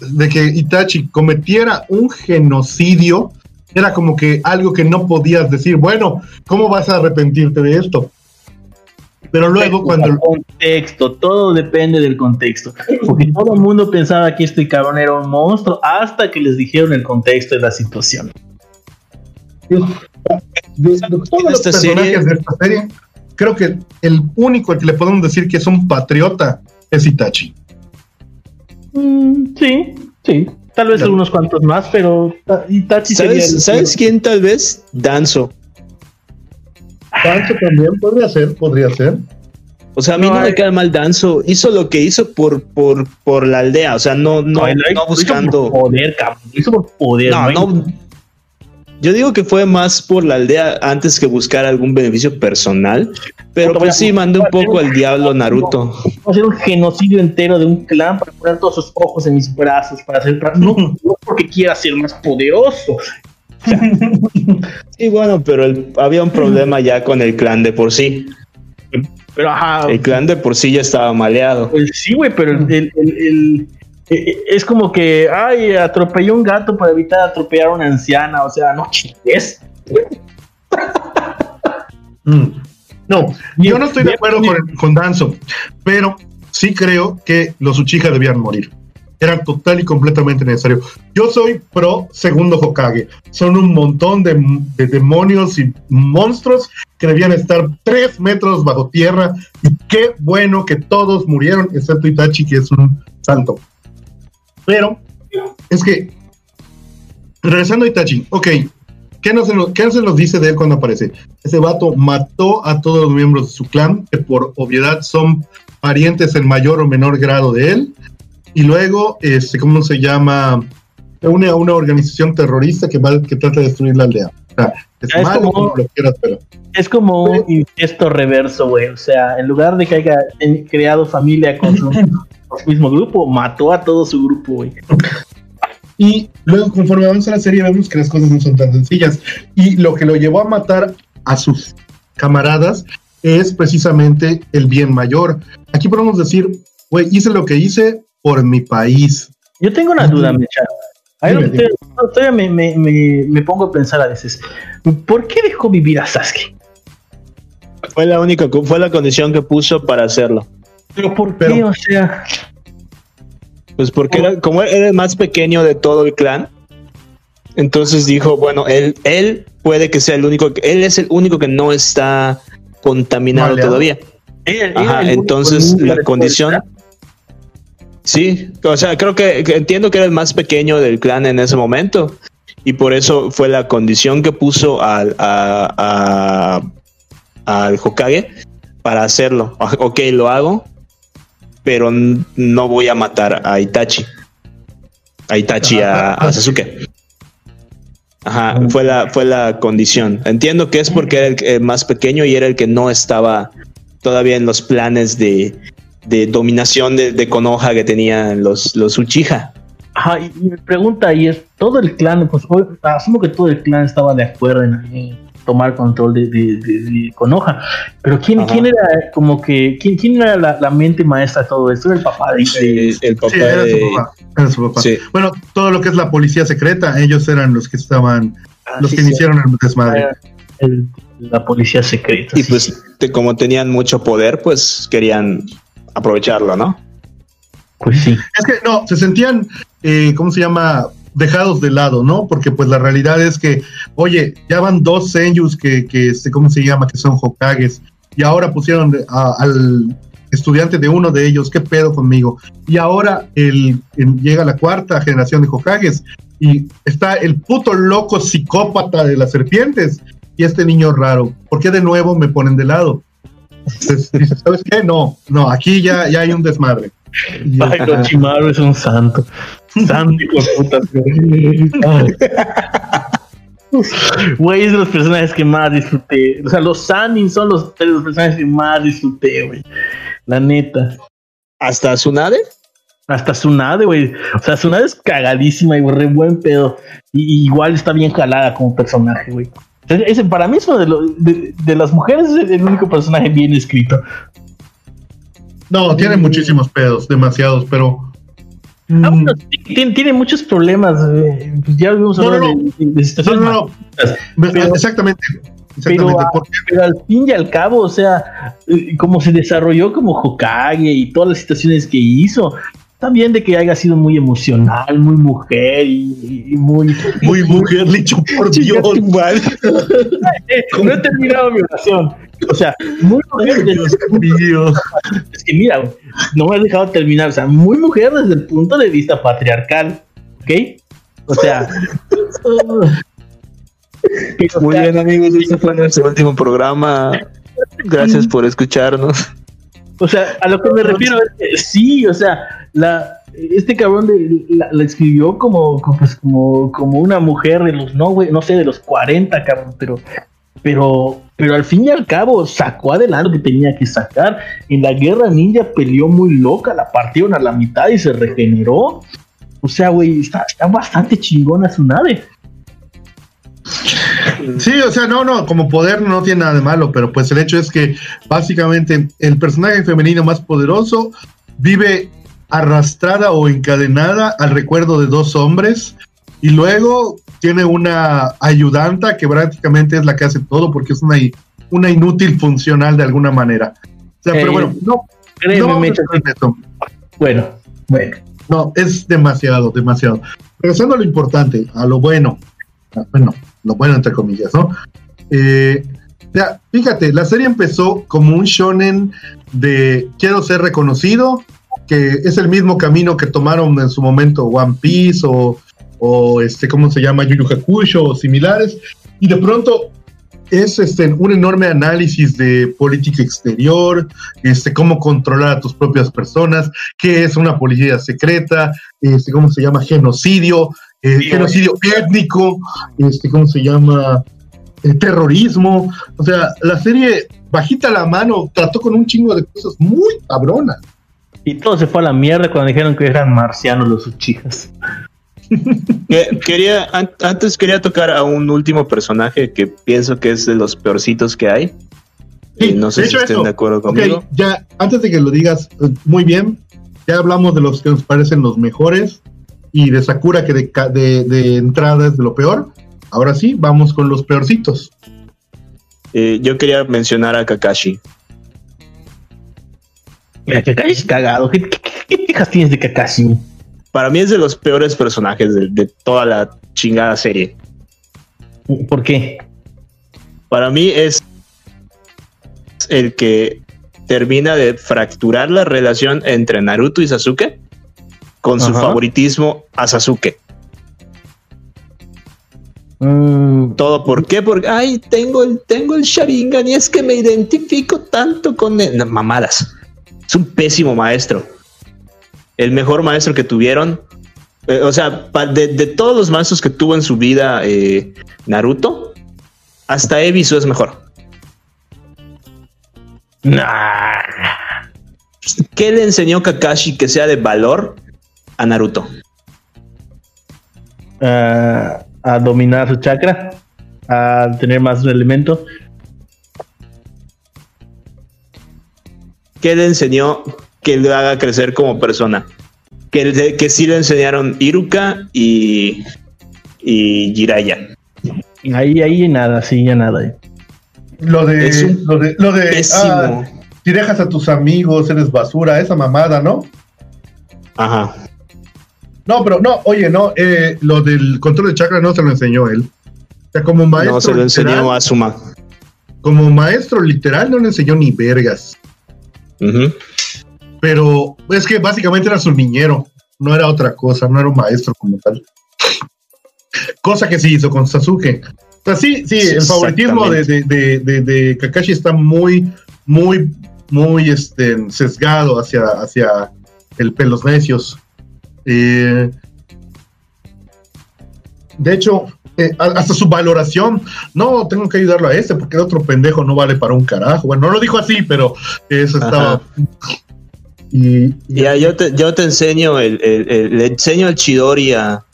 de que Itachi cometiera un genocidio era como que algo que no podías decir, bueno, ¿cómo vas a arrepentirte de esto? Pero luego cuando... El contexto, todo depende del contexto. Porque todo el mundo pensaba que este cabrón era un monstruo hasta que les dijeron el contexto de la situación. De, todos los personajes de esta serie, creo que el único al que le podemos decir que es un patriota es Itachi. Mm, sí, sí. Tal vez algunos cuantos más, pero Itachi ¿Sabes, ¿Sabes quién tal vez? Danzo. Danzo también podría ser, podría ser. O sea, a mí no, me queda mal Danzo. Hizo lo que hizo por, por, por la aldea. O sea, no, no, no, buscando. poder, cabrón. Hizo por poder. No, no. Yo digo que fue más por la aldea antes que buscar algún beneficio personal. Pero pues sí, mandó un poco al diablo Naruto. Va a hacer un genocidio entero de un clan para poner todos sus ojos en mis brazos. Para hacer. No, no porque quiera ser más poderoso. sí, bueno, pero había un problema ya con el clan de por sí. Pero ajá. El clan de por sí ya estaba maleado. Pues sí, güey, pero el, es como que, ay, atropelló un gato para evitar atropellar a una anciana. O sea, no chingues. Mm. No, yo no estoy de acuerdo con, con Danzo, pero sí creo que los Uchiha debían morir era total y completamente necesario. Yo soy pro segundo Hokage. Son un montón de, demonios y monstruos que debían estar tres metros bajo tierra. Y qué bueno que todos murieron, excepto Itachi, que es un santo. Pero es que, regresando a Itachi, ok, ¿Qué no, se nos, ¿Qué se nos dice de él cuando aparece? Ese vato mató a todos los miembros de su clan, que por obviedad son parientes en mayor o menor grado de él y luego, este, ¿cómo se llama? Se une a una organización terrorista que, va, que trata de destruir la aldea. es, como, es como un gesto reverso, güey. O sea, en lugar de que haya creado familia con su, mismo grupo, mató a todo su grupo, güey. Y luego, conforme avanza la serie, vemos que las cosas no son tan sencillas. Y lo que lo llevó a matar a sus camaradas es precisamente el bien mayor. Aquí podemos decir, güey, hice lo que hice por mi país. Yo tengo una duda, Mecha. Todavía me, me, me, pongo a pensar a veces, ¿por qué dejó vivir a Sasuke? Fue la única, fue la condición que puso para hacerlo. Pero ¿por qué? o sea. Pues porque era, como era el más pequeño de todo el clan, entonces dijo, bueno, él, él puede que sea el único, él es el único que no está contaminado todavía. entonces la condición Sí, o sea, creo que, entiendo que era el más pequeño del clan en ese momento y por eso fue la condición que puso al, al Hokage para hacerlo. Ok, lo hago, pero no voy a matar a Itachi. A Itachi, a, Sasuke. Ajá, fue la, fue la condición. Entiendo que es porque era el más pequeño y era el que no estaba todavía en los planes de, de dominación de, de Konoha que tenían los, los Uchiha. Ajá, y, mi pregunta ahí es, todo el clan, pues asumo que todo el clan estaba de acuerdo en, tomar control de, de, Konoha, pero ¿quién, quién era como que, quién, quién era la, mente maestra de todo esto? Era el papá de... el papá, era su papá. Bueno, todo lo que es la policía secreta, ellos eran los que estaban, ah, los que iniciaron el desmadre. la policía secreta. Y pues como tenían mucho poder, pues querían aprovecharlo, ¿no? Pues sí. Es que no, se sentían, eh, ¿cómo se llama? Dejados de lado, ¿no? Porque pues la realidad es que, oye, ya van dos Senyus que, que este, ¿cómo se llama? Que son Hokages. Y ahora pusieron al estudiante de uno de ellos, ¿qué pedo conmigo? Y ahora el, llega la cuarta generación de Hokages y está el puto loco psicópata de las serpientes y este niño raro. ¿Por qué de nuevo me ponen de lado? ¿Sabes qué? No, no, aquí ya, ya hay un desmadre. Ay, Chimaru es un santo. Santo hijo de puta. Güey, es de los personajes que más disfruté. O sea, los Sanin son los, los personajes que más disfruté, güey. La neta. ¿Hasta Tsunade? Hasta Tsunade, güey. O sea, Tsunade es cagadísima y re buen pedo. Y, igual está bien jalada como personaje, güey. Ese, para mí es uno de, de, las mujeres es el único personaje bien escrito. No, tiene muchísimos pedos, demasiados, pero. Ah, mm. tiene, muchos problemas. Eh, pues ya vimos no, no, no, exactamente. Pero, pero, al fin y al cabo, o sea, eh, como se desarrolló como Hokage y todas las situaciones que hizo, también de que haya sido muy emocional, muy mujer y, muy. Muy mujer, dicho por Dios, no he terminado mi oración. O sea, muy mujer. Dios mío. Es que mira, no me has dejado terminar. O sea, muy mujer desde el punto de vista patriarcal. ¿ok? O sea, muy bien amigos, este fue nuestro último programa. Gracias por escucharnos. O sea, a lo que me refiero es que sí, o sea, la, este cabrón de, la, escribió como, como, pues, como, como una mujer de los, no, güey, no sé, de los 40, cabrón, pero, pero, pero al fin y al cabo sacó adelante lo que tenía que sacar. En la guerra ninja peleó muy loca, la partieron a la mitad y se regeneró. O sea, güey, está, está bastante chingona su nave. Sí, o sea, no, no, como poder no tiene nada de malo, pero pues el hecho es que básicamente el personaje femenino más poderoso vive arrastrada o encadenada al recuerdo de dos hombres y luego tiene una ayudanta que prácticamente es la que hace todo porque es una, una inútil funcional de alguna manera. O sea, pero bueno, no, no Bueno, bueno. No, es demasiado, demasiado. Regresando a lo importante, a lo bueno, bueno, lo bueno entre comillas, ¿no? Eh, ya, fíjate, la serie empezó como un shonen de quiero ser reconocido, que es el mismo camino que tomaron en su momento One Piece o, o este, ¿cómo se llama? Yu Yu Hakusho o similares, y de pronto es este, un enorme análisis de política exterior, este, cómo controlar a tus propias personas, qué es una policía secreta, este, cómo se llama genocidio, eh, genocidio étnico, este, cómo se llama el terrorismo. O sea, la serie bajita la mano trató con un chingo de cosas muy cabronas. Y todo se fue a la mierda cuando dijeron que eran marcianos los Uchijas. quería, antes quería tocar a un último personaje que pienso que es de los peorcitos que hay. Sí, no sé si estén de acuerdo conmigo. ya, antes de que lo digas, eh, muy bien, ya hablamos de los que nos parecen los mejores y de Sakura que de, de, entrada es de lo peor. Ahora sí, vamos con los peorcitos. Eh, yo quería mencionar a Kakashi. Mira, Kakashi es cagado. ¿Qué, qué, tienes de Kakashi? Para mí es de los peores personajes de, toda la chingada serie. ¿Por qué? Para mí es el que termina de fracturar la relación entre Naruto y Sasuke con su favoritismo a Sasuke. Mm. Todo por qué? Porque ay, tengo el, tengo el Sharingan y es que me identifico tanto con él. mamadas. Es un pésimo maestro el mejor maestro que tuvieron. Eh, o sea, de, todos los maestros que tuvo en su vida eh, Naruto, hasta Ebisu es mejor. ¿Qué le enseñó Kakashi que sea de valor a Naruto? a dominar su chakra, a tener más un elemento. ¿Qué le enseñó que le haga crecer como persona. Que, que sí le enseñaron Iruka y, y Jiraya. Ahí, ahí nada, sí, ya nada. Lo de, lo de, lo de ah, si dejas a tus amigos, eres basura, esa mamada, ¿no? Ajá. No, pero no, oye, no, eh, lo del control de chakra no se lo enseñó él. O sea, como maestro. No se lo enseñó a Suma. Como maestro literal no le enseñó ni vergas. Ajá pero es que básicamente era su niñero, no era otra cosa, no era un maestro como tal. Cosa que sí hizo con Sasuke. O sea, sí, sí, el favoritismo de, de, Kakashi está muy, muy, muy este, sesgado hacia, hacia el pelos necios. Eh, de hecho, eh, hasta su valoración, no, tengo que ayudarlo a este porque el otro pendejo no vale para un carajo. Bueno, no lo dijo así, pero eso estaba y, ya, yo te, yo te enseño, el, le enseño el Chidori a,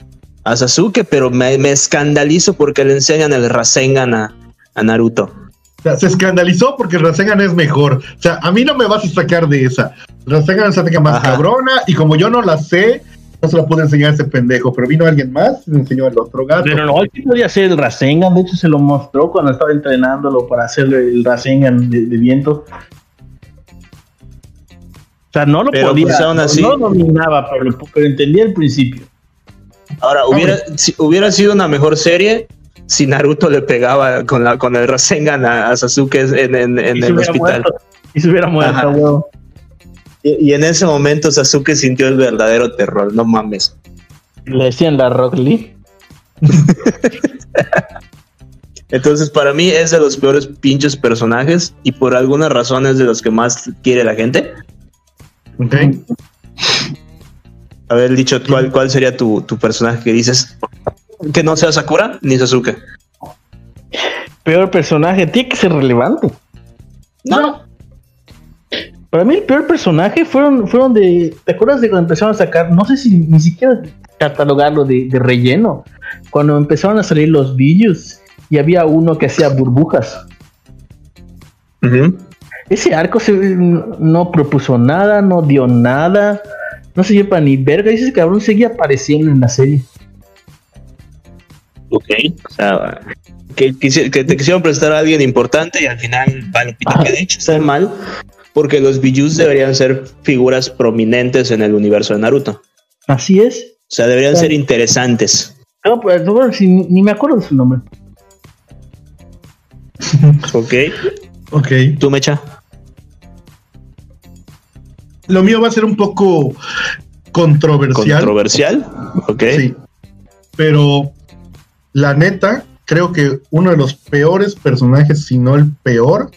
Sasuke, pero me, escandalizo porque le enseñan el Rasengan a, Naruto. O sea, se escandalizó porque el Rasengan es mejor. O sea, a mí no me vas a sacar de esa. El Rasengan es la más cabrona y como yo no la sé, no se la pude enseñar a ese pendejo, pero vino alguien más y me enseñó el otro gato. Pero no, sí podía hacer el Rasengan, de hecho se lo mostró cuando estaba entrenándolo para hacerle el Rasengan de viento. O sea, no lo podía, pues, no, lo dominaba, pero, entendía el principio. Ahora, hubiera, hubiera sido una mejor serie si Naruto le pegaba con, la, con el Rasengan a, Sasuke en, en, el hospital. y se hubiera muerto, y, y, en ese momento Sasuke sintió el verdadero terror, no mames. Le decían la Rock Lee. Entonces, para mí es de los peores pinches personajes y por alguna razón es de los que más quiere la gente. Ok. A ver, dicho, ¿cuál, cuál sería tu, tu personaje que dices que no sea Sakura ni Sasuke? Peor personaje, tiene que ser relevante. No. Para mí el peor personaje fueron, fueron de... ¿Te acuerdas de cuando empezaron a sacar? No sé si ni siquiera catalogarlo de, de relleno. Cuando empezaron a salir los billos y había uno que hacía burbujas. Ese arco se, no propuso nada, no dio nada. No se para ni verga. Ese cabrón seguía apareciendo en la serie. Ok. O sea, que, quisi- que te quisieron prestar a alguien importante y al final vale pito Ajá. que de hecho está mal porque los Bijus deberían ser figuras prominentes en el universo de Naruto. Así es. O sea, deberían ser interesantes. No, pues, bueno, si ni, ni me acuerdo de su nombre. Ok. Ok. ¿Tú, Mecha? Lo mío va a ser un poco controversial. ¿Controversial? Ok. Sí. Pero la neta, creo que uno de los peores personajes, si no el peor,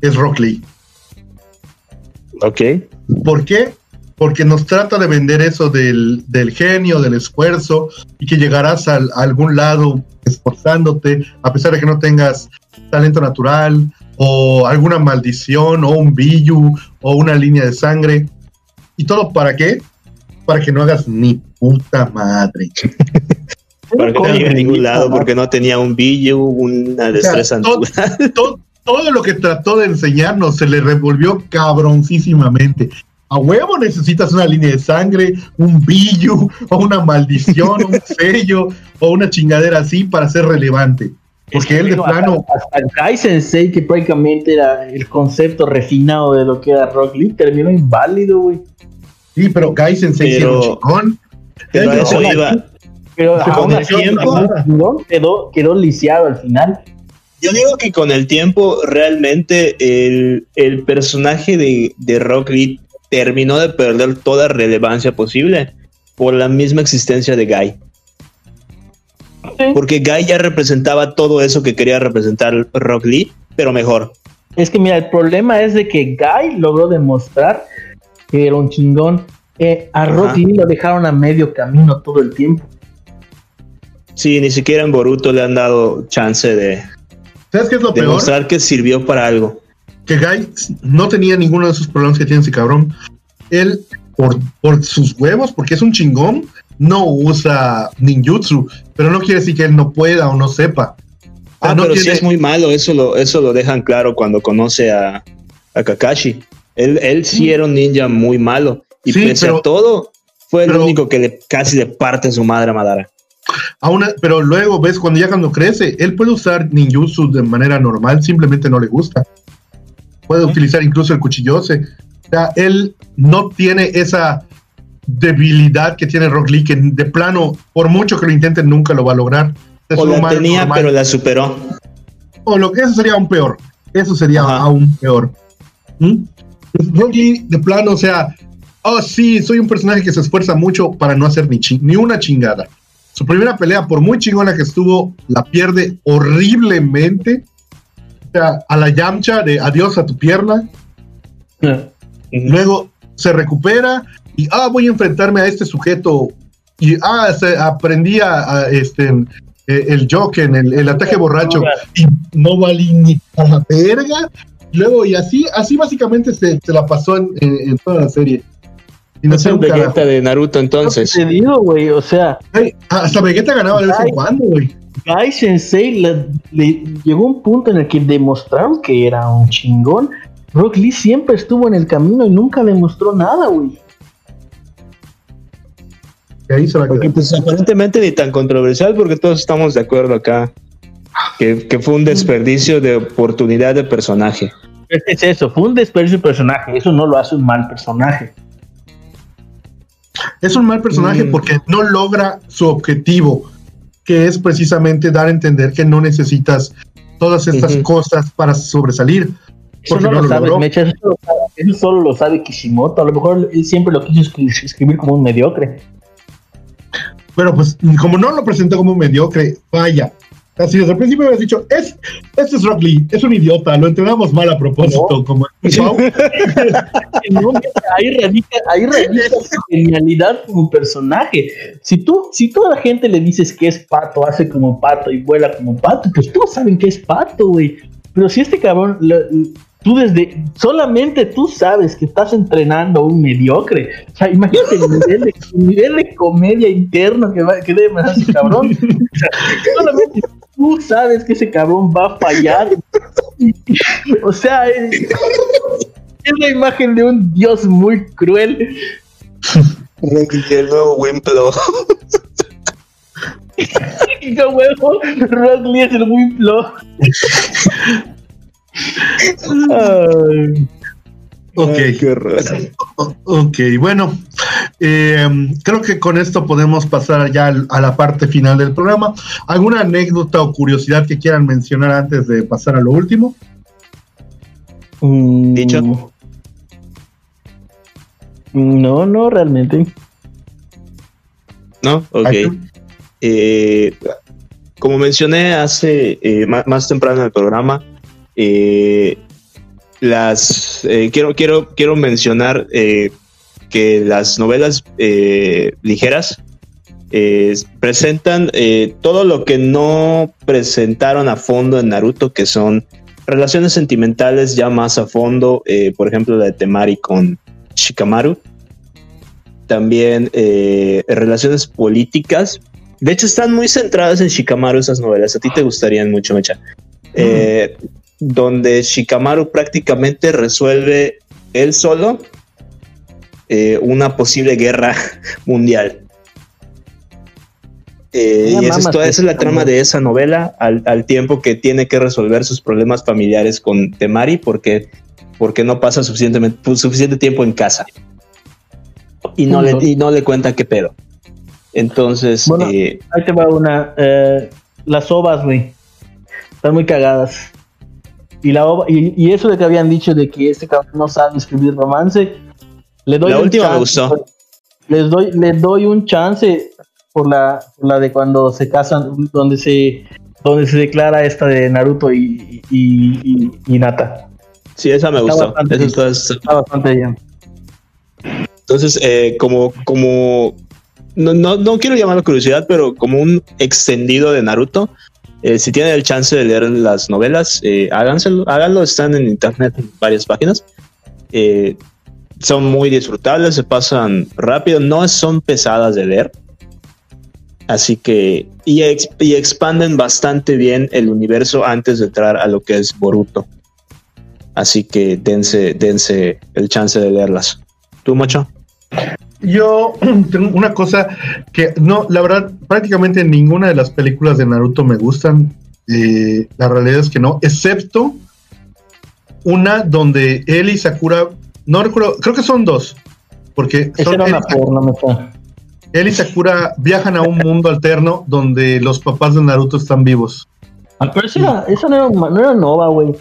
es Rock Lee. Ok. ¿Por qué? Porque nos trata de vender eso del, del genio, del esfuerzo, y que llegarás al- a algún lado esforzándote, a pesar de que no tengas talento natural, o alguna maldición, o un billu, o una línea de sangre. ¿Y todo para qué? Para que no hagas ni puta madre. Para que no llegue a ningún lado porque no tenía un billo, una destreza todo- natural. todo, todo lo que trató de enseñarnos se le revolvió cabroncísimamente. A huevo necesitas una línea de sangre, un billu, o una maldición, un sello, o una chingadera así para ser relevante. Porque él de plano, Hasta, hasta Kai Sensei, que prácticamente era el concepto refinado de lo que era Rock Lee, terminó inválido, güey. sí, pero Guy Sensei sí era un Pero- chingón. Pero eso iba. Pero aún así, quedó, quedó lisiado al final. Yo digo que con el tiempo realmente el, el personaje de, de Rock Lee terminó de perder toda relevancia posible por la misma existencia de Guy. Porque Guy ya representaba todo eso que quería representar Rock Lee, pero mejor. Es que mira, el problema es de que Guy logró demostrar que era un chingón. Eh, a Rock Ajá. Lee lo dejaron a medio camino todo el tiempo. Sí, ni siquiera en Boruto le han dado chance de ¿Sabes qué es lo peor? demostrar que sirvió para algo. que Guy no tenía ninguno de esos problemas que tiene ese cabrón. Él, por, por sus huevos, porque es un chingón, no usa ninjutsu, pero no quiere decir que él no pueda o no sepa. O sea, Ah, no pero sí tiene- es muy malo, eso lo, eso lo dejan claro cuando conoce a, a Kakashi. Él, él sí era un ninja muy malo. Y Sí, pese pero- a todo, fue el pero- único que le, casi le parte su madre a Madara. A una- pero luego ves cuando ya cuando crece, él puede usar ninjutsu de manera normal, simplemente no le gusta. Puede utilizar incluso el cuchillose. O sea, él no tiene esa debilidad que tiene Rock Lee, que de plano, por mucho que lo intenten, nunca lo va a lograr. Es O la tenía, normal. pero la superó. O lo que eso sería aún peor. Eso sería Ajá. aún peor. ¿Mm? Rock Lee, de plano, o sea, oh sí, soy un personaje que se esfuerza mucho para no hacer ni, ni una chingada. Su primera pelea, por muy chingona que estuvo, la pierde horriblemente. O sea, a la Yamcha de adiós a tu pierna. Luego se recupera y, ah, voy a enfrentarme a este sujeto. Y, ah, se- aprendí a, a, este, eh, el Joken, el, el ataque borracho. Y no valí ni a la verga. Luego, y así, así básicamente se, se la pasó en, en- en toda la serie. Y no Es sé el un carajo. Vegeta de Naruto entonces. Te digo, güey, o sea, Ay, hasta Vegeta ganaba de vez en cuando, güey. Guy Sensei le, le llegó un punto en el que demostraron que era un chingón. Rock Lee siempre estuvo en el camino y nunca demostró nada, güey. Y ahí se la Porque quedó. pues aparentemente ni tan controversial porque todos estamos de acuerdo acá. Que, que fue un desperdicio de oportunidad de personaje. Es eso, fue un desperdicio de personaje. Eso no lo hace un mal personaje. Es un mal personaje Mm. porque no logra su objetivo, que es precisamente dar a entender que no necesitas todas estas cosas para sobresalir. Eso no, no lo logró. Mecha. Eso, solo- eso solo lo sabe Kishimoto. A lo mejor él siempre lo quiso escri- escribir como un mediocre. pero pues como no lo presentó como mediocre, vaya. Así desde el principio habías dicho, es, este es Rock Lee, es un idiota, lo entrenamos mal a propósito, como ahí radica, ahí radica su genialidad como personaje. Si tú, si toda la gente le dices que es pato, hace como pato y vuela como pato, pues todos saben que es pato, güey. Pero si este cabrón, tú desde, solamente tú sabes que estás entrenando a un mediocre. O sea, imagínate el nivel de, comedia interno que, va, que debe mandar ese cabrón. O sea, solamente tú sabes que ese cabrón va a fallar. o sea, es, es, la imagen de un dios muy cruel. el nuevo Wimplo. ¿Qué huevo? Rock Lee es el Wimplo. Ok, ok, bueno, eh, creo que con esto podemos pasar ya a la parte final del programa. ¿Alguna anécdota o curiosidad que quieran mencionar antes de pasar a lo último? Mm, Dicho. No, no, realmente. No, ok. Eh, como mencioné hace eh, más temprano en el programa, eh, las eh, quiero, quiero, quiero mencionar eh, que las novelas ligeras presentan todo lo que no presentaron a fondo en Naruto, que son relaciones sentimentales ya más a fondo, por ejemplo la de Temari con Shikamaru. También relaciones políticas. De hecho, están muy centradas en Shikamaru esas novelas. A ti te gustarían mucho, Mecha. Mm donde Shikamaru prácticamente resuelve él solo eh, una posible guerra mundial. Eh, y esa es, la trama de esa novela, al, tiempo que tiene que resolver sus problemas familiares con Temari porque, porque no pasa suficientemente, suficiente tiempo en casa. Y no, le, y no le cuenta qué pedo. Entonces... Eh, ahí te va una... las ovas, güey. Están muy cagadas. Y, la, y, eso de que habían dicho de que este cabrón no sabe escribir romance, le doy la última me gustó. Les doy, les doy un chance por la, la de cuando se casan, donde se, donde se declara esta de Naruto y, y, y Nata. Sí, esa me gustó. Está bastante bien. Entonces, eh, como, como no, no, no quiero llamarlo curiosidad, pero como un extendido de Naruto, eh, si tienen el chance de leer las novelas, eh, háganlo, están en internet en varias páginas. Eh, son muy disfrutables, se pasan rápido, no son pesadas de leer. Así que, y, y expanden bastante bien el universo antes de entrar a lo que es Boruto. Así que dense, dense el chance de leerlas. ¿Tú, Macho? Yo tengo una cosa que no, la verdad, prácticamente ninguna de las películas de Naruto me gustan. Eh, la realidad es que no, excepto una donde él y Sakura, no recuerdo, creo que son dos, porque son él, y Sakura viajan a un mundo alterno donde los papás de Naruto están vivos. Ah, pero esa, no, era, no era Nova, güey,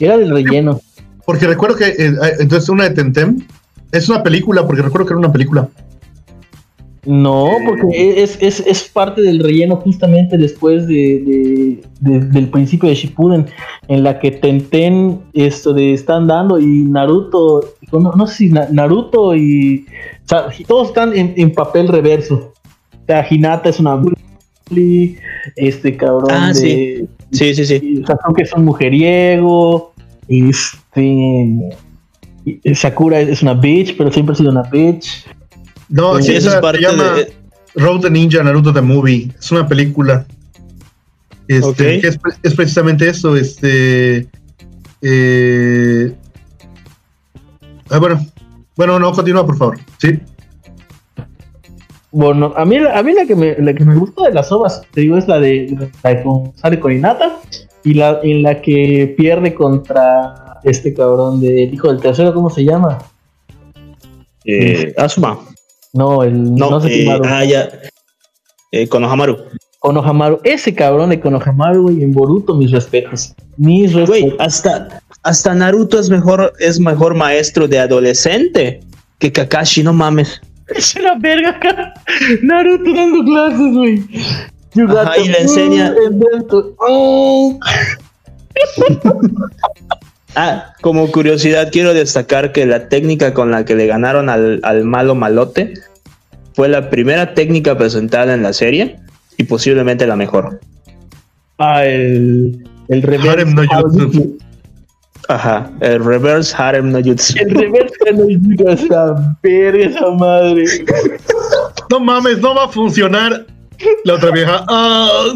era del relleno. Porque recuerdo que, eh, entonces una de Tentem, es una película, porque recuerdo que era una película. No, porque es, es, es parte del relleno justamente después de, del principio de Shippuden, en la que Tenten esto de están dando y Naruto, no, sé si Naruto y, o sea, todos están en, papel reverso. O sea, Hinata es una bully, este cabrón ah, de, sí. sí, sí, sí. O sea, que es un mujeriego, este Sakura es una bitch, pero siempre ha sido una bitch. No, sí, esa es parte se llama de... Road the Ninja Naruto the Movie. Es una película. Este, es, precisamente eso. Este. Eh, ah, bueno. Bueno, no, continúa, por favor. Sí. Bueno, a mí, a mí la, que me, la que me gusta de las ovas, te digo, es la de, la con, sale con Inata y la en la que pierde contra este cabrón de hijo del tercero, ¿cómo se llama? Eh, Asuma. No, el no, sé eh, Ah, ya. Eh, Konohamaru. Konohamaru, ese cabrón de Konohamaru, güey, en Boruto, mis respetos. Mis respetos. Güey, hasta, hasta Naruto es mejor, es mejor maestro de adolescente que Kakashi, no mames. Es una verga acá. Naruto dando clases, güey. Ajá, y le enseña. Oh. Ah, como curiosidad, quiero destacar que la técnica con la que le ganaron al, al malo malote fue la primera técnica presentada en la serie y posiblemente la mejor. Ah, el, el reverse Harem no Jutsu. Ajá, el reverse harem no jutsu. El reverse no jutsu, esa verga, esa madre. No mames, no va a funcionar. La otra vieja. ¡Ah!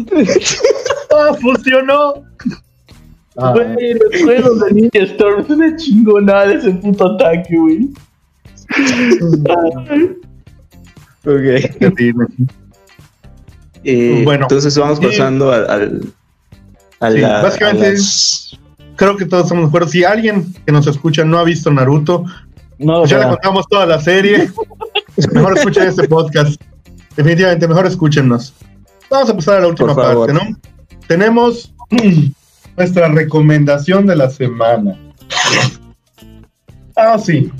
¡Ah, funcionó! Ah, Güey, los juegos de Ninja Storm es una chingonada ese puto ataque, güey. Ok. Eh, Bueno, entonces vamos pasando al. al a Sí, la- básicamente- a las- Creo que todos estamos de acuerdo. Si alguien que nos escucha no ha visto Naruto, No, pues ya le contamos toda la serie. Mejor escuchen este podcast. Definitivamente, mejor escúchenos. Vamos a pasar a la última parte, ¿no? Tenemos nuestra recomendación de la semana. Ah, sí.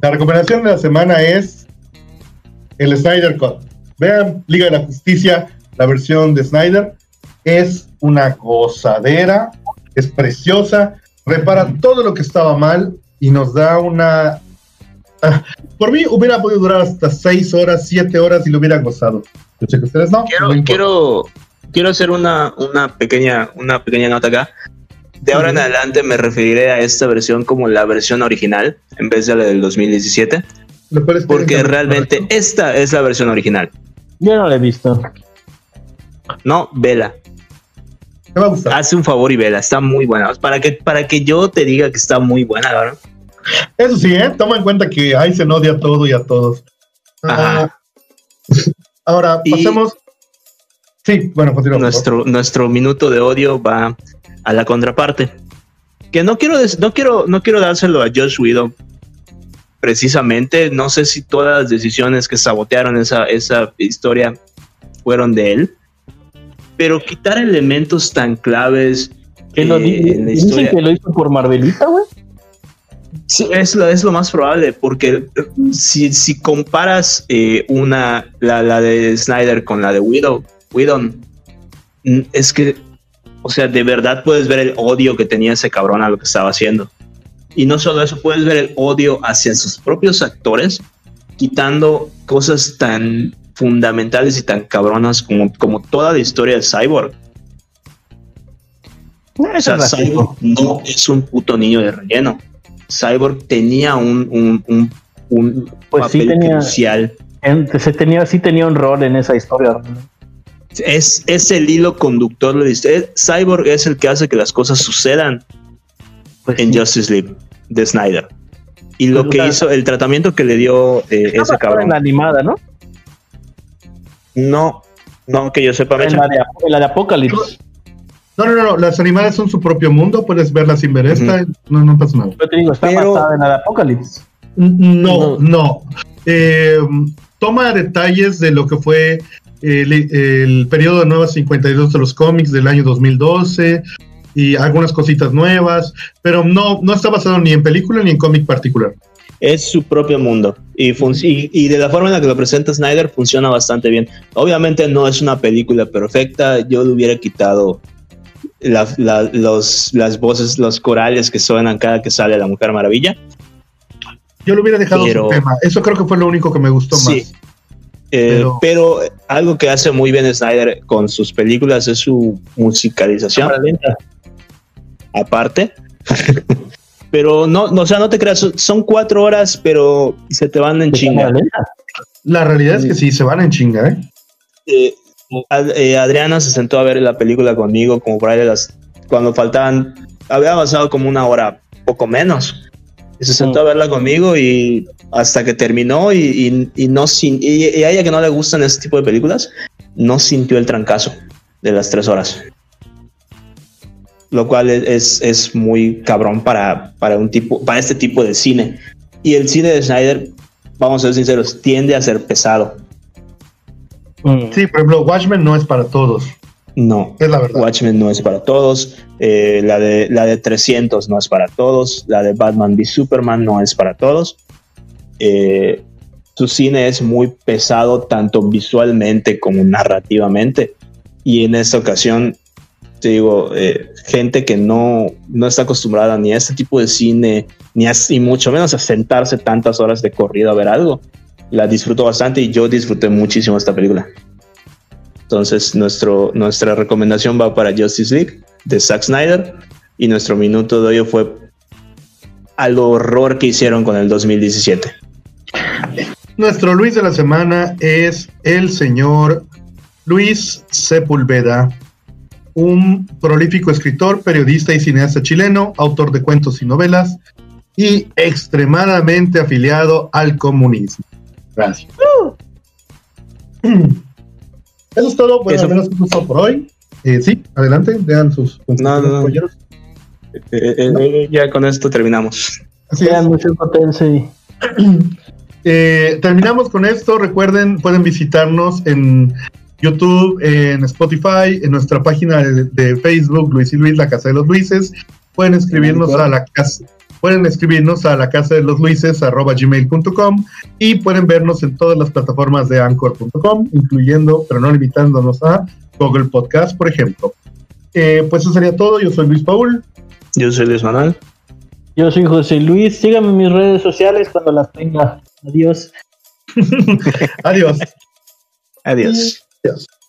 La recomendación de la semana es el Snyder Cut. Vean, Liga de la Justicia, la versión de Snyder. Es una gozadera, es preciosa, repara todo lo que estaba mal y nos da una... Ah, por mí hubiera podido durar hasta seis horas, siete horas y lo hubiera gozado. Yo sé que ustedes no. Quiero, no importa. quiero, quiero hacer una, una, pequeña, una pequeña nota acá. De ahora en adelante me referiré a esta versión como la versión original en vez de la del 2017, Lo cual es porque realmente correcto. esta es la versión original. Yo no la he visto. No, vela. Me va a gustar. Hace un favor y vela. Está muy buena. Para que, para que yo te diga que está muy buena, ¿verdad? Eso sí, ¿eh? toma en cuenta que ahí se odia a todo y a todos. Ajá. Ah, ahora, Y- pasemos. Sí, bueno, continuamos. nuestro, nuestro minuto de odio va a la contraparte. Que no quiero, no quiero, no quiero dárselo a Josh Whedon. Precisamente, no sé si todas las decisiones que sabotearon esa, esa historia fueron de él. Pero quitar elementos tan claves Que lo eh, di- en la dicen historia. que lo hizo por Marvelita, güey. Sí, es lo, es lo más probable, porque eh, si, si comparas eh, una, la, la de Snyder con la de Widow, Whedon, es que, o sea, de verdad puedes ver el odio que tenía ese cabrón a lo que estaba haciendo. Y no solo eso, puedes ver el odio hacia sus propios actores, quitando cosas tan fundamentales y tan cabronas como, como toda la historia de Cyborg. O Eso sea. Cyborg no es un puto niño de relleno. Cyborg tenía un, un, un, un Pues sí papel tenía- crucial. En- se tenía, sí tenía un rol en esa historia. Es, es el hilo conductor de historia. Cyborg es el que hace que las cosas sucedan Pues en sí. Justice League de Snyder. Y lo Pues que la- hizo, el tratamiento que le dio eh, ese en cabrón. la animada, ¿no? No, no que yo sepa, En la, de, en la de Apocalypse. No, no, no, no, las animadas son su propio mundo, puedes verlas sin ver esta, no, no pasa nada. Yo te digo, está Pero- basada en la de Apocalypse. No, no. Eh, toma detalles de lo que fue el, el periodo de Nuevas 52 de los cómics del año 2012 y algunas cositas nuevas, pero no, no está basado ni en película ni en cómic particular. es su propio mundo y, fun- y, y de la forma en la que lo presenta Snyder funciona bastante bien. Obviamente no es una película perfecta, yo le hubiera quitado la- la- los, las voces, los corales que suenan cada que sale la Mujer Maravilla. Yo lo hubiera dejado Pero- su tema. Eso creo que fue lo único que me gustó Sí. más. Eh, Pero- pero... algo que hace muy bien Snyder con sus películas es su musicalización. Lenta. aparte. pero no, no, o sea, no te creas, son- cuatro horas, pero se te van en chinga. La realidad es que sí, se van en chinga, ¿eh? Eh, Ad- eh, Adriana se sentó a ver la película conmigo, como por ahí de las, cuando faltaban, había avanzado como una hora, poco menos. Y se sentó a verla conmigo y hasta que terminó y, y- y no sin, y, y a ella que no le gustan ese tipo de películas, no sintió el trancazo de las tres horas. Lo cual es, es, muy cabrón para, para un tipo, para este tipo de cine. Y el cine de Snyder, vamos a ser sinceros, tiende a ser pesado. Sí, por ejemplo, Watchmen no es para todos, No, es la verdad. Watchmen no es para todos, eh, la, de, la de 300 no es para todos, la de Batman v Superman no es para todos. Eh, su cine es muy pesado tanto visualmente como narrativamente. Y en esta ocasión, te digo, eh, gente que no, no está acostumbrada ni a este tipo de cine, ni a, y mucho menos a sentarse tantas horas de corrido a ver algo, la disfruto bastante y yo disfruté muchísimo esta película. Entonces, nuestro, nuestra recomendación va para Justice League de Zack Snyder y nuestro minuto de hoy fue al horror que hicieron con el 2017. Nuestro Luis de la semana es el señor Luis Sepulveda, un prolífico escritor, periodista y cineasta chileno, autor de cuentos y novelas y extremadamente afiliado al comunismo. Gracias. Eso es todo, bueno, al menos por hoy. Eh, sí, adelante, vean sus no, no, eh, eh, eh, ya con esto terminamos. Así Vean mucho potencia. terminamos con esto. Recuerden, pueden visitarnos en YouTube, en Spotify, en nuestra página de, Facebook, Luis y Luis, la Casa de los Luises. Pueden escribirnos a la casa pueden escribirnos a la casa de los luises arroba gmail.com y pueden vernos en todas las plataformas de anchor.com, incluyendo, pero no limitándonos a Google Podcast, por ejemplo. Eh, pues eso sería todo. Yo soy Luis Paul. Yo soy Luis Manuel. Yo soy José Luis. Síganme en mis redes sociales cuando las tenga. Adiós. Adiós. Adiós. Adiós.